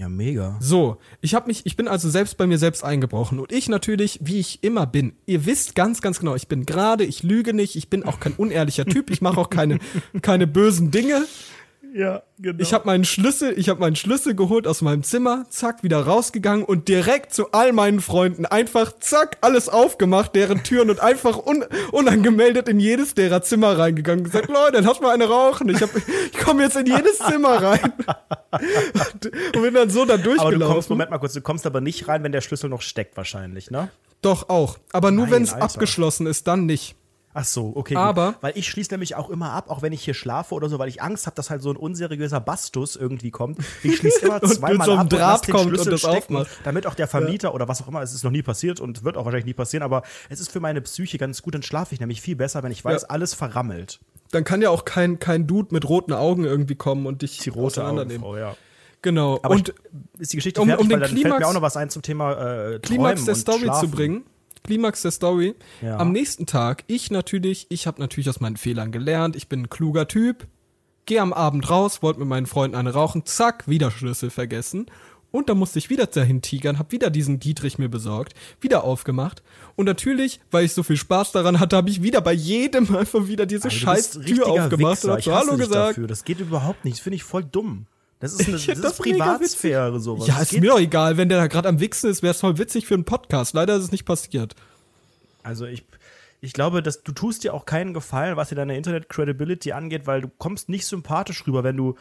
Ja, mega. So, ich habe mich, ich bin also selbst bei mir selbst eingebrochen und ich natürlich, wie ich immer bin. Ihr wisst ganz, ganz genau, ich bin gerade, ich lüge nicht, ich bin auch kein unehrlicher Typ, ich mache auch keine, keine bösen Dinge. Ja, genau. Ich habe meinen Schlüssel, ich habe meinen Schlüssel geholt aus meinem Zimmer, zack, wieder rausgegangen und direkt zu all meinen Freunden einfach zack alles aufgemacht, deren Türen und einfach un unangemeldet in jedes derer Zimmer reingegangen und gesagt, Leute, lass mal eine rauchen. Ich hab, ich komme jetzt in jedes Zimmer rein. und bin dann so da durchgelaufen. Aber du kommst, Moment mal kurz, du kommst aber nicht rein, wenn der Schlüssel noch steckt wahrscheinlich, ne? Doch auch, aber nur wenn es abgeschlossen ist, dann nicht. Ach so, okay. Aber gut. weil ich schließe nämlich auch immer ab, auch wenn ich hier schlafe oder so, weil ich Angst habe, dass halt so ein unseriöser Bastus irgendwie kommt. Ich schließe immer zweimal so ab und den kommt Schlüssel und das stecken, aufmacht. damit auch der Vermieter ja. oder was auch immer, es ist noch nie passiert und wird auch wahrscheinlich nie passieren, aber es ist für meine Psyche ganz gut, dann schlafe ich nämlich viel besser, wenn ich weiß, ja. alles verrammelt. Dann kann ja auch kein, kein Dude mit roten Augen irgendwie kommen und dich die rote Augenfrau, ja. Genau. Aber und ich, ist die Geschichte um, fertig, um den weil dann Klimax, fällt mir auch noch was ein zum Thema äh, Klimax der Story Schlafen. zu bringen Klimax der Story. Ja. Am nächsten Tag, ich natürlich, ich habe natürlich aus meinen Fehlern gelernt, ich bin ein kluger Typ, gehe am Abend raus, wollte mit meinen Freunden eine rauchen, zack, wieder Schlüssel vergessen. Und dann musste ich wieder dahin tigern, hab wieder diesen Dietrich mir besorgt, wieder aufgemacht. Und natürlich, weil ich so viel Spaß daran hatte, habe ich wieder bei jedem einfach wieder diese also scheiß Tür aufgemacht und hab so Hallo gesagt. Dafür. Das geht überhaupt nicht, das finde ich voll dumm. Das ist, eine, das ist das Privatsphäre, sowas. Ja, ist mir doch egal. Wenn der da gerade am Wichsen ist, wäre es voll witzig für einen Podcast. Leider ist es nicht passiert. Also ich, ich glaube, dass du tust dir auch keinen Gefallen, was dir deine Internet-Credibility angeht, weil du kommst nicht sympathisch rüber, wenn du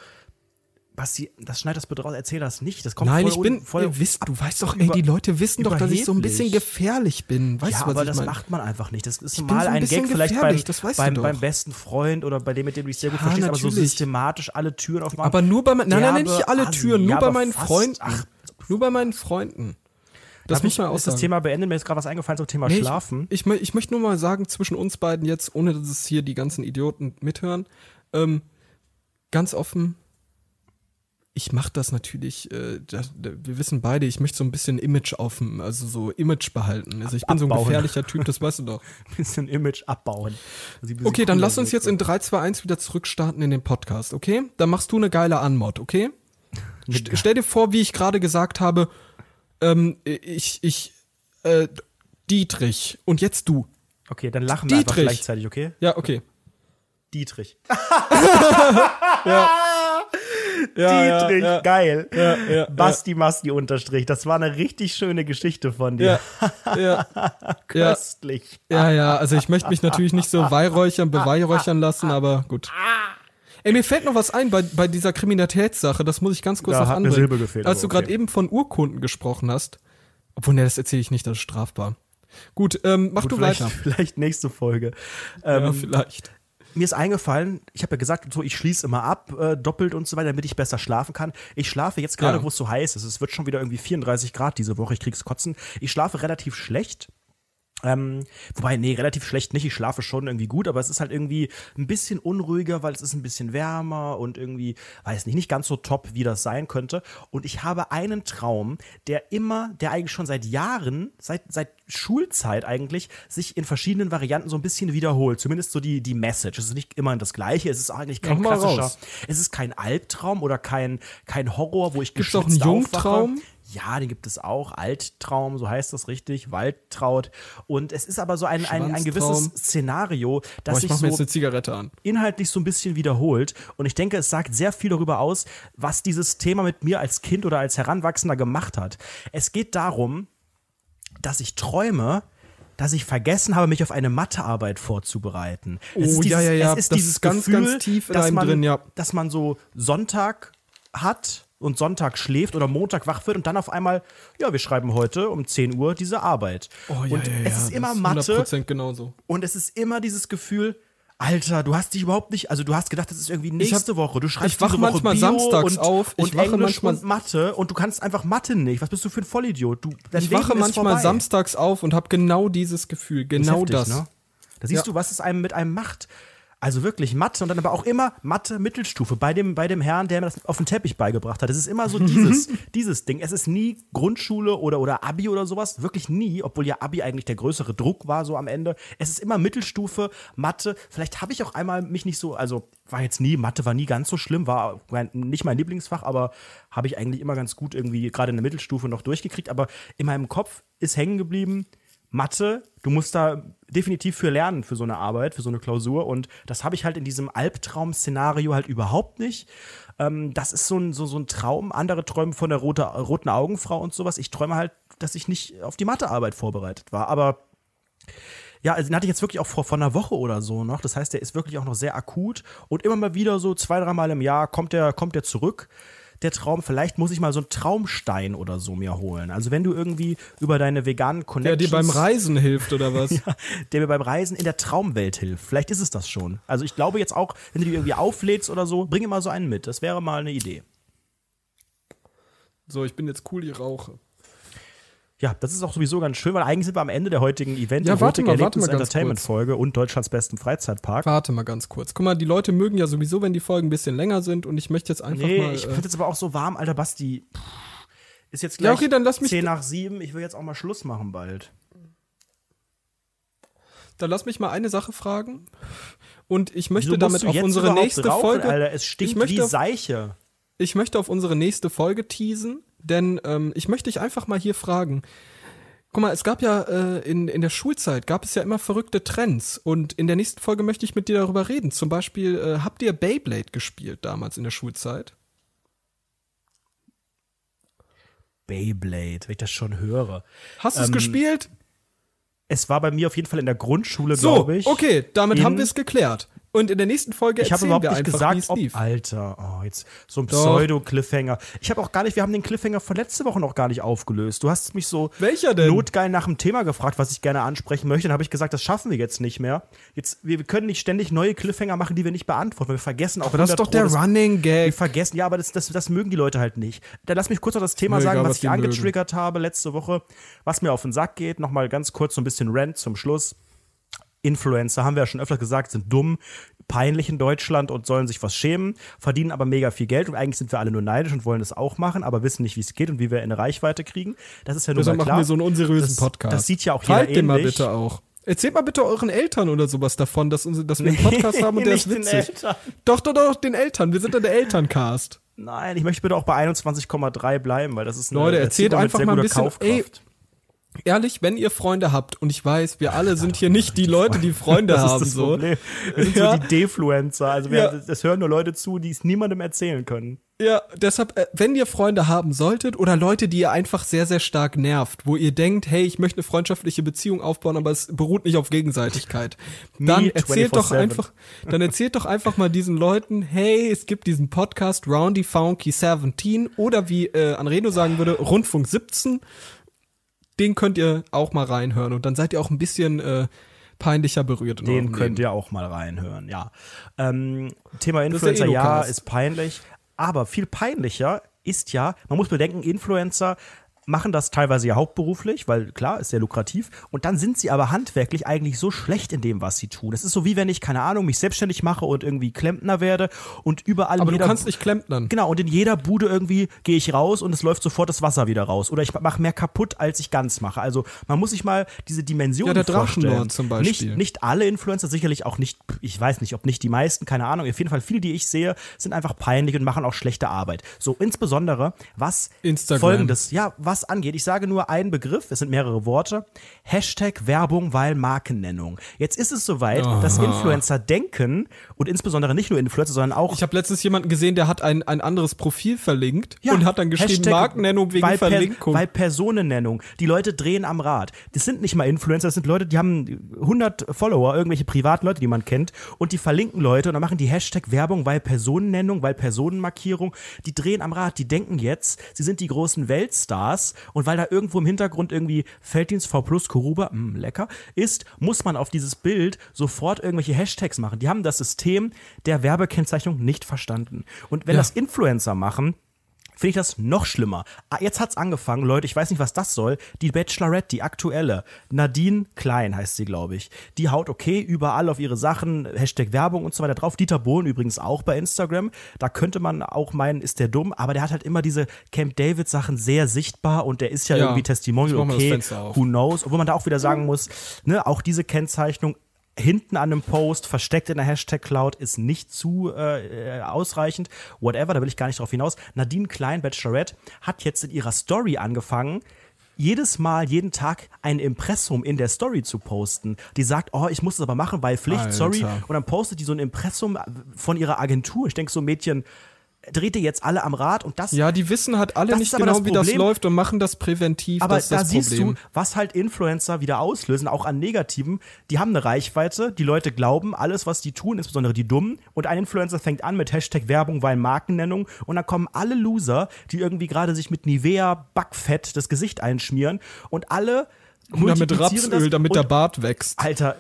Basti, das schneid das bitte raus, erzähl das nicht. Das kommt Nein, ich bin voll. Ihr wisst, du weißt doch, ey, die Leute wissen doch, dass ich so ein bisschen gefährlich bin. Weißt ja, du, was aber ich das mein? macht man einfach nicht. Das ist mal so ein, ein Gag vielleicht beim, beim, beim, besten Freund oder bei dem, mit dem du dich sehr gut ja, verstehst, natürlich. aber so systematisch alle Türen aufmachen. Aber nur bei meinen, nein, nein, nein, nicht alle Türen, nur ja, bei meinen Freunden. Ach, nur bei meinen Freunden. Das muss man auch sagen. das Thema beenden. Mir ist gerade was eingefallen zum Thema nee, Schlafen. Ich, ich, ich, möchte nur mal sagen, zwischen uns beiden jetzt, ohne dass es hier die ganzen Idioten mithören, ähm, ganz offen, ich mache das natürlich, äh, das, wir wissen beide, ich möchte so ein bisschen Image auf also so Image behalten. Also ich bin abbauen. so ein gefährlicher Typ, das weißt du doch. Ein bisschen Image abbauen. Also okay, dann lass uns jetzt in 3, 2, 1 wieder zurückstarten in den Podcast, okay? Dann machst du eine geile Anmod, okay? St stell dir vor, wie ich gerade gesagt habe, ähm, ich, ich, äh, Dietrich und jetzt du. Okay, dann lachen wir Dietrich. einfach gleichzeitig, okay? Ja, okay. Dietrich. ja. Ja, Dietrich, ja, ja. geil. Ja, ja, Basti Masti unterstrich. Das war eine richtig schöne Geschichte von dir. Ja, ja, ja, Köstlich. ja, ja, also ich möchte mich natürlich nicht so weihräuchern, beweihräuchern lassen, aber gut. Ey, mir fällt noch was ein bei, bei dieser Kriminalitätssache, das muss ich ganz kurz Da noch hat eine anbringen. Silbe gefehlt, Als du gerade okay. eben von Urkunden gesprochen hast, obwohl, ne, das erzähle ich nicht, das ist strafbar. Gut, ähm, mach Gut, du vielleicht, weiter. vielleicht nächste Folge. Ja, Ähm, vielleicht. Mir ist eingefallen, ich habe ja gesagt, so ich schließe immer ab, äh, doppelt und so weiter, damit ich besser schlafen kann. Ich schlafe jetzt gerade, Ja. wo es so heiß ist. Es wird schon wieder irgendwie 34 Grad diese Woche. Ich krieg's kotzen. Ich schlafe relativ schlecht. Ähm, wobei, nee, relativ schlecht nicht. Ich schlafe schon irgendwie gut, aber es ist halt irgendwie ein bisschen unruhiger, weil es ist ein bisschen wärmer und irgendwie, weiß nicht, nicht ganz so top, wie das sein könnte. Und ich habe einen Traum, der immer, der eigentlich schon seit Jahren, seit, seit Schulzeit eigentlich, sich in verschiedenen Varianten so ein bisschen wiederholt. Zumindest so die, die Message. Es ist nicht immer das Gleiche. Es ist eigentlich kein klassischer, raus. es ist kein Albtraum oder kein, kein Horror, wo ich Gibt's auch einen geschwitzt Jungtraum? aufwache. Ja, den gibt es auch. Alttraum, so heißt das richtig. Waldtraut. Und es ist aber so ein, ein, ein gewisses. Szenario, das sich so eine Zigarette an. inhaltlich so ein bisschen wiederholt. Und ich denke, es sagt sehr viel darüber aus, was dieses Thema mit mir als Kind oder als Heranwachsender gemacht hat. Es geht darum, dass ich träume, dass ich vergessen habe, mich auf eine Mathearbeit vorzubereiten. Oh, es ist ja, ja, ja. Es ist Das dieses ist ganz, Gefühl, ganz tief dass man, drin, ja. dass man so Sonntag hat und Sonntag schläft oder Montag wach wird und dann auf einmal, ja, wir schreiben heute um 10 Uhr diese Arbeit. Oh, ja, und ja, es ja, ist immer das Mathe 100% genauso. und es ist immer dieses Gefühl, Alter, du hast dich überhaupt nicht, also du hast gedacht, das ist irgendwie nächste Woche. Du schreibst ich wach manchmal Bio samstags und, auf, ich und wache Englisch manchmal- und Mathe und du kannst einfach Mathe nicht. Was bist du für ein Vollidiot? Du, Ich Leben wache manchmal vorbei. samstags auf und habe genau dieses Gefühl, genau Heftig, das. Ne? Da siehst Ja. du, was es einem mit einem macht. Also wirklich Mathe und dann aber auch immer Mathe Mittelstufe bei dem, bei dem Herrn, der mir das auf den Teppich beigebracht hat. Es ist immer so dieses, dieses Ding. Es ist nie Grundschule oder, oder Abi oder sowas. Wirklich nie, obwohl ja Abi eigentlich der größere Druck war so am Ende. Es ist immer Mittelstufe, Mathe. Vielleicht habe ich auch einmal mich nicht so, also war jetzt nie, Mathe war nie ganz so schlimm, war mein, nicht mein Lieblingsfach, aber habe ich eigentlich immer ganz gut irgendwie gerade in der Mittelstufe noch durchgekriegt. Aber in meinem Kopf ist hängen geblieben, Mathe, du musst da definitiv für lernen, für so eine Arbeit, für so eine Klausur. Und das habe ich halt in diesem Albtraum-Szenario halt überhaupt nicht. Ähm, das ist so ein, so, so ein Traum. Andere träumen von der rote, roten Augenfrau und sowas. Ich träume halt, dass ich nicht auf die Mathearbeit vorbereitet war. Aber ja, also den hatte ich jetzt wirklich auch vor, vor einer Woche oder so noch. Das heißt, der ist wirklich auch noch sehr akut. Und immer mal wieder so zwei, dreimal im Jahr kommt der, kommt der zurück. Der Traum, vielleicht muss ich mal so einen Traumstein oder so mir holen. Also wenn du irgendwie über deine veganen Der Connections dir beim Reisen hilft oder was? der mir beim Reisen in der Traumwelt hilft. Vielleicht ist es das schon. Also ich glaube jetzt auch, wenn du die irgendwie auflädst oder so, bring immer so einen mit. Das wäre mal eine Idee. So, ich bin jetzt cool, ich rauche. Ja, das ist auch sowieso ganz schön, weil eigentlich sind wir am Ende der heutigen Event Ja, warte mal, warte mal Entertainment Folge und Deutschlands besten Freizeitpark. Warte mal ganz kurz. Guck mal, die Leute mögen ja sowieso, wenn die Folgen ein bisschen länger sind und ich möchte jetzt einfach Nee, mal. ich äh, finde jetzt aber auch so warm, alter Basti. Ist jetzt Ja, gleich okay, dann lass mich- 10 nach 7. Ich will jetzt auch mal Schluss machen bald. dann lass mich mal eine Sache fragen. Und ich möchte damit auf unsere nächste rauchen, Folge. Alter, es stinkt ich möchte wie auf- Seiche. Ich möchte auf unsere nächste Folge teasen, denn ähm, ich möchte dich einfach mal hier fragen. Guck mal, es gab ja äh, in, in der Schulzeit gab es ja immer verrückte Trends und in der nächsten Folge möchte ich mit dir darüber reden. Zum Beispiel, äh, habt ihr Beyblade gespielt damals in der Schulzeit? Beyblade, wenn ich das schon höre. Hast du es Ähm, gespielt? Es war bei mir auf jeden Fall in der Grundschule, So, glaube ich. okay, damit in- haben wir es geklärt. Und in der nächsten Folge Ich habe erzählen überhaupt wir nicht einfach, wie gesagt, es ob, lief. Alter, oh, jetzt so ein. Pseudo-Cliffhanger. Ich habe auch gar nicht, wir haben den Cliffhanger von letzte Woche noch gar nicht aufgelöst. Du hast mich so Welcher denn? notgeil nach dem Thema gefragt, was ich gerne ansprechen möchte. Dann habe ich gesagt, das schaffen wir jetzt nicht mehr. Jetzt, wir, wir können nicht ständig neue Cliffhanger machen, die wir nicht beantworten. Wir vergessen auch Aber das ist 100 doch der Pro, Running Wir Gag. vergessen, ja, aber das, das, das mögen die Leute halt nicht. Dann lass mich kurz noch das Thema Mir sagen, was was ich die mögen. angetriggert habe letzte Woche, was mir auf den Sack geht. Nochmal ganz kurz so ein bisschen Rant zum Schluss. Influencer, haben wir ja schon öfter gesagt, sind dumm, peinlich in Deutschland und sollen sich was schämen, verdienen aber mega viel Geld und eigentlich sind wir alle nur neidisch und wollen das auch machen, aber wissen nicht, wie es geht und wie wir eine Reichweite kriegen. Das ist ja Deshalb mal machen klar. wir so einen unseriösen das, Podcast. Das sieht ja auch jeder Teilt den mal ähnlich. bitte auch. Erzählt mal bitte euren Eltern oder sowas davon, dass, unsere, dass wir einen Podcast haben und der ist den witzig. Doch, doch, doch, den Eltern. Wir sind ja der Elterncast. Nein, ich möchte bitte auch bei 21,3 bleiben, weil das ist eine Leute, erzählt einfach mal ein bisschen- Kaufkraft. Ehrlich, wenn ihr Freunde habt, und ich weiß, wir alle sind hier nicht die Leute, die Freunde das haben, ist das so. Problem. Wir sind Ja. so die Defluencer. Also wir, Ja. das hören nur Leute zu, die es niemandem erzählen können. Ja, deshalb, äh, wenn ihr Freunde haben solltet oder Leute, die ihr einfach sehr, sehr stark nervt, wo ihr denkt, hey, ich möchte eine freundschaftliche Beziehung aufbauen, aber es beruht nicht auf Gegenseitigkeit, dann erzählt doch 24/7. einfach, dann erzählt doch einfach mal diesen Leuten, hey, es gibt diesen Podcast Roundy Funky 17 oder wie äh, Anredo sagen würde, Rundfunk 17. Den könnt ihr auch mal reinhören und dann seid ihr auch ein bisschen äh, peinlicher berührt. Den könnt Leben. ihr auch mal reinhören, ja. Ähm, Thema Influencer, ja, Edocast. ist peinlich. Aber viel peinlicher ist ja, man muss bedenken, Influencer machen das teilweise ja hauptberuflich, weil klar, ist sehr lukrativ. Und dann sind sie aber handwerklich eigentlich so schlecht in dem, was sie tun. Es ist so wie wenn ich, keine Ahnung, mich selbstständig mache und irgendwie Klempner werde und überall Aber du kannst nicht klempnern. Genau, und in jeder Bude irgendwie gehe ich raus und es läuft sofort das Wasser wieder raus. Oder ich mache mehr kaputt, als ich ganz mache. Also man muss sich mal diese Dimension Ja, der. Drachenlord zum Beispiel. Nicht, nicht alle Influencer, sicherlich auch nicht, ich weiß nicht, ob nicht die meisten, keine Ahnung. Auf jeden Fall viele, die ich sehe, sind einfach peinlich und machen auch schlechte Arbeit. So, insbesondere was Instagram. folgendes, ja, was angeht. Ich sage nur einen Begriff, es sind mehrere Worte. Hashtag Werbung, weil Markennennung. Jetzt ist es soweit, dass Influencer denken und insbesondere nicht nur Influencer, sondern auch Ich habe letztens jemanden gesehen, der hat ein, ein anderes Profil verlinkt Ja, und hat dann geschrieben Hashtag, Markennennung wegen weil Per- Verlinkung. weil Personennennung. Die Leute drehen am Rad. Das sind nicht mal Influencer, das sind Leute, die haben 100 Follower, irgendwelche privaten Leute, die man kennt, und die verlinken Leute und dann machen die Hashtag Werbung, weil Personennennung, weil Personenmarkierung. Die drehen am Rad. Die denken jetzt, sie sind die großen Weltstars und weil da irgendwo im Hintergrund irgendwie Felddienst V plus Kuruba, mh, lecker, ist, muss man auf dieses Bild sofort irgendwelche Hashtags machen. Die haben das System der Werbekennzeichnung nicht verstanden. Und wenn Ja. das Influencer machen, finde ich das noch schlimmer. Ah, Jetzt hat's angefangen, Leute, ich weiß nicht, was das soll. Die Bachelorette, die aktuelle, Nadine Klein heißt sie, glaube ich. Die haut okay überall auf ihre Sachen, Hashtag Werbung und so weiter drauf. Dieter Bohlen übrigens auch bei Instagram. Da könnte man auch meinen, ist der dumm, aber der hat halt immer diese Camp David Sachen sehr sichtbar und der ist ja, Ja. irgendwie Testimonial, okay, who knows. Obwohl man da auch wieder sagen muss, ne, auch diese Kennzeichnung hinten an einem Post, versteckt in der Hashtag Cloud, ist nicht zu äh, äh, ausreichend. Whatever, da will ich gar nicht drauf hinaus. Nadine Klein, Bachelorette, hat jetzt in ihrer Story angefangen, jedes Mal, jeden Tag ein Impressum in der Story zu posten. Die sagt, oh, ich muss es aber machen, weil Pflicht, Alter. sorry. Und dann postet die so ein Impressum von ihrer Agentur. Ich denke so, Mädchen, dreht ihr jetzt alle am Rad und das ja, die wissen halt alle nicht genau, das wie das läuft und machen das präventiv. aber das ist da das siehst Problem. du, was halt Influencer wieder auslösen, auch an Negativen. Die haben eine Reichweite, die Leute glauben alles, was die tun, insbesondere die Dummen. Und ein Influencer fängt an mit Hashtag Werbung, weil Markennennung. Und dann kommen alle Loser, die irgendwie gerade sich mit Nivea Backfett das Gesicht einschmieren. Und alle Oder mit multiplizieren Rapsöl, damit und der Bart wächst. Alter,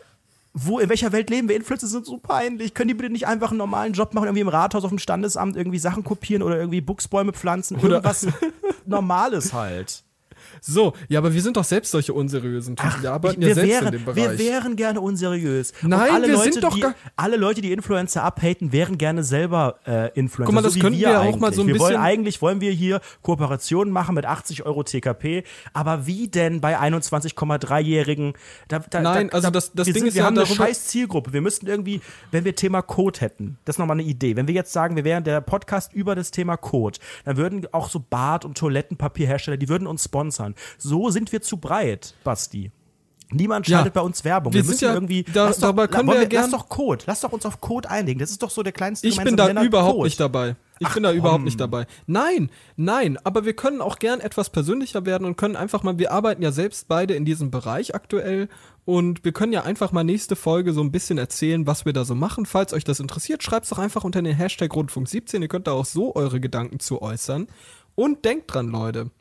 wo, in welcher Welt leben wir? Influencer sind so peinlich. Können die bitte nicht einfach einen normalen Job machen, irgendwie im Rathaus auf dem Standesamt irgendwie Sachen kopieren oder irgendwie Buchsbäume pflanzen? Irgendwas Normales halt. So, ja, aber wir sind doch selbst solche unseriösen Typen. wir arbeiten Ich- ja selbst wären, in dem Bereich. Wir wären gerne unseriös. Nein, alle wir Leute, sind doch die, gar- Alle Leute, die Influencer abhaten, wären gerne selber äh, Influencer. Guck mal, das so wie könnten wir auch eigentlich. mal so ein wir wollen bisschen- Eigentlich wollen wir hier Kooperationen machen mit 80 Euro TKP. Aber wie denn bei 21,3-Jährigen? Da, da, Nein, da, also da, das- das wir Ding sind, ist wir ja haben eine scheiß Zielgruppe. Wir müssten irgendwie, wenn wir Thema Code hätten, das ist nochmal eine Idee. Wenn wir jetzt sagen, wir wären der Podcast über das Thema Code, dann würden auch so Bad- und Toilettenpapierhersteller, die würden uns sponsern. So sind wir zu breit, Basti. Niemand Ja. schaltet bei uns Werbung. Wir Wir, sind müssen ja- irgendwie. da- lass doch, können wir wir, lass gern- doch Code. Lass doch uns auf Code einlegen. Das ist doch so der kleinste Ich bin da Nenner, überhaupt Code. nicht dabei. Ich bin da überhaupt nicht dabei. Nein, nein, aber wir können auch gern etwas persönlicher werden und können einfach mal, wir arbeiten ja selbst beide in diesem Bereich aktuell und wir können ja einfach mal nächste Folge so ein bisschen erzählen, was wir da so machen. Falls euch das interessiert, schreibt's doch einfach unter den Hashtag Rundfunk17. Ihr könnt da auch so eure Gedanken zu äußern. Und denkt dran, Leute.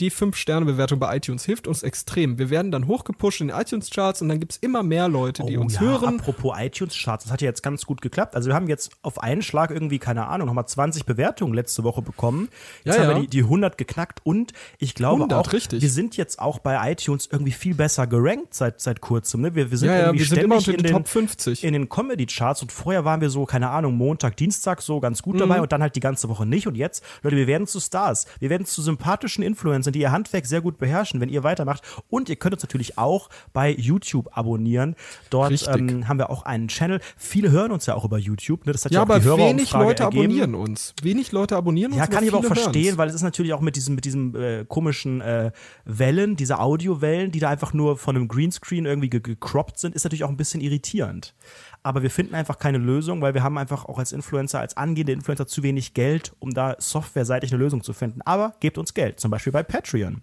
Die 5-Sterne-Bewertung bei iTunes hilft uns extrem. Wir werden dann hochgepusht in den iTunes-Charts und dann gibt's immer mehr Leute, die oh, uns ja, hören. Apropos iTunes-Charts, das hat ja jetzt ganz gut geklappt. Also wir haben jetzt auf einen Schlag irgendwie, keine Ahnung, nochmal 20 Bewertungen letzte Woche bekommen. Jetzt Ja, haben ja. wir die, die 100 geknackt und ich glaube 100, auch, richtig. wir sind jetzt auch bei iTunes irgendwie viel besser gerankt seit, seit kurzem. Ne? Wir, wir sind irgendwie wir sind ständig immer unter in den den Top 50. in den Comedy-Charts und vorher waren wir so, keine Ahnung, Montag, Dienstag so ganz gut Mhm. dabei und dann halt die ganze Woche nicht und jetzt, Leute, wir werden zu Stars. Wir werden zu sympathischen Influencern sind, die ihr Handwerk sehr gut beherrschen, wenn ihr weitermacht. Und ihr könnt uns natürlich auch bei YouTube abonnieren. Dort ähm, haben wir auch einen Channel. Viele hören uns ja auch über YouTube. Ne? Das hat ja, Ja, auch die aber wenig Leute ergeben. abonnieren uns. Wenig Leute abonnieren uns. Ja, kann ich aber auch verstehen, hören's. weil es ist natürlich auch mit diesem, mit diesem äh, komischen äh, Wellen, diese Audiowellen, die da einfach nur von einem Greenscreen irgendwie ge gecroppt sind, ist natürlich auch ein bisschen irritierend. Aber wir finden einfach keine Lösung, weil wir haben einfach auch als Influencer, als angehende Influencer zu wenig Geld, um da softwareseitig eine Lösung zu finden. Aber gebt uns Geld, zum Beispiel bei Patreon. Patreon.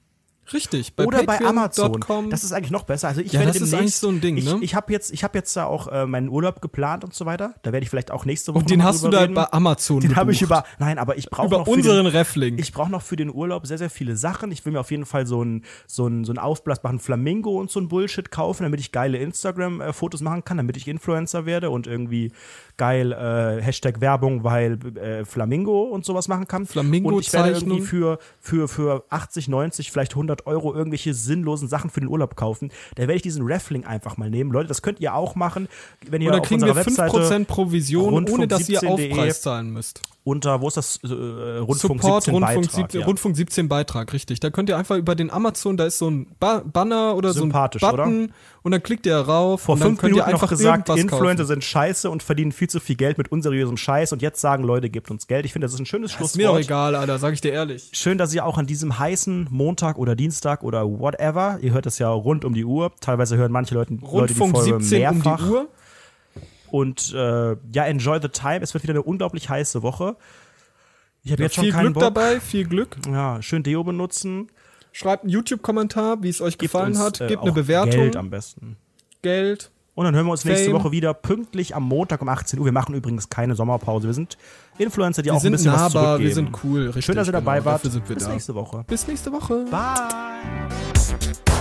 Richtig. Bei Oder bei Amazon. Das ist eigentlich noch besser. Also ich Ja, werde das ist eigentlich so ein Ding, ich, ne? Ich habe jetzt, ich habe jetzt da auch äh, meinen Urlaub geplant und so weiter. Da werde ich vielleicht auch nächste Woche Und den hast du da reden. bei Amazon Den habe ich über, nein, aber ich brauche Über noch für unseren Reflink. Ich brauche noch für den Urlaub sehr, sehr viele Sachen. Ich will mir auf jeden Fall so einen so so einen aufblasbaren Flamingo und so ein Bullshit kaufen, damit ich geile Instagram-Fotos machen kann, damit ich Influencer werde und irgendwie geil äh, Hashtag Werbung, weil äh, Flamingo und sowas machen kann. Flamingo-Zeichnung. Und ich werde irgendwie für, für, für 80, 90, vielleicht 100 Euro irgendwelche sinnlosen Sachen für den Urlaub kaufen. Da werde ich diesen Raffling einfach mal nehmen. Leute, das könnt ihr auch machen, wenn ihr Oder auf kriegen wir unserer Webseite 5% Provision, Rundfunk ohne dass ihr 17.de Aufpreis zahlen müsst. Unter, wo ist das, äh, Rundfunk Support 17 Rundfunk, Beitrag, 17, ja. Rundfunk 17 Beitrag, richtig. Da könnt ihr einfach über den Amazon, da ist so ein ba Banner oder so ein Button und dann klickt ihr rauf Vor und dann fünf könnt ihr Minuten noch einfach gesagt, Influencer kaufen. sind scheiße und verdienen viel zu viel Geld mit unseriösem Scheiß und jetzt sagen Leute, gebt uns Geld. Ich finde, das ist ein schönes Ist mir doch Schlusswort. egal, Alter, sag ich dir ehrlich. Schön, dass ihr auch an diesem heißen Montag oder Dienstag oder whatever, ihr hört das ja rund um die Uhr, teilweise hören manche Leute, Leute die Rundfunk Folge 17 mehrfach. um die Uhr. Und äh, ja, enjoy the time. Es wird wieder eine unglaublich heiße Woche. Ich habe jetzt schon viel keinen Glück Bock. dabei, viel Glück. Ja, schön Deo benutzen. Schreibt einen YouTube-Kommentar, wie es euch Gebt gefallen uns, hat. äh, Gebt eine auch Bewertung. Geld am besten. Geld. Und dann hören wir uns nächste Fame. Woche wieder pünktlich am Montag um 18 Uhr. Wir machen übrigens keine Sommerpause. Wir sind Influencer, die Wir auch ein bisschen was nahbar, zurückgeben. wir sind cool. Richtig, Schön, dass ihr dabei genau, wart. Bis da. nächste Woche. Bis nächste Woche. Bye.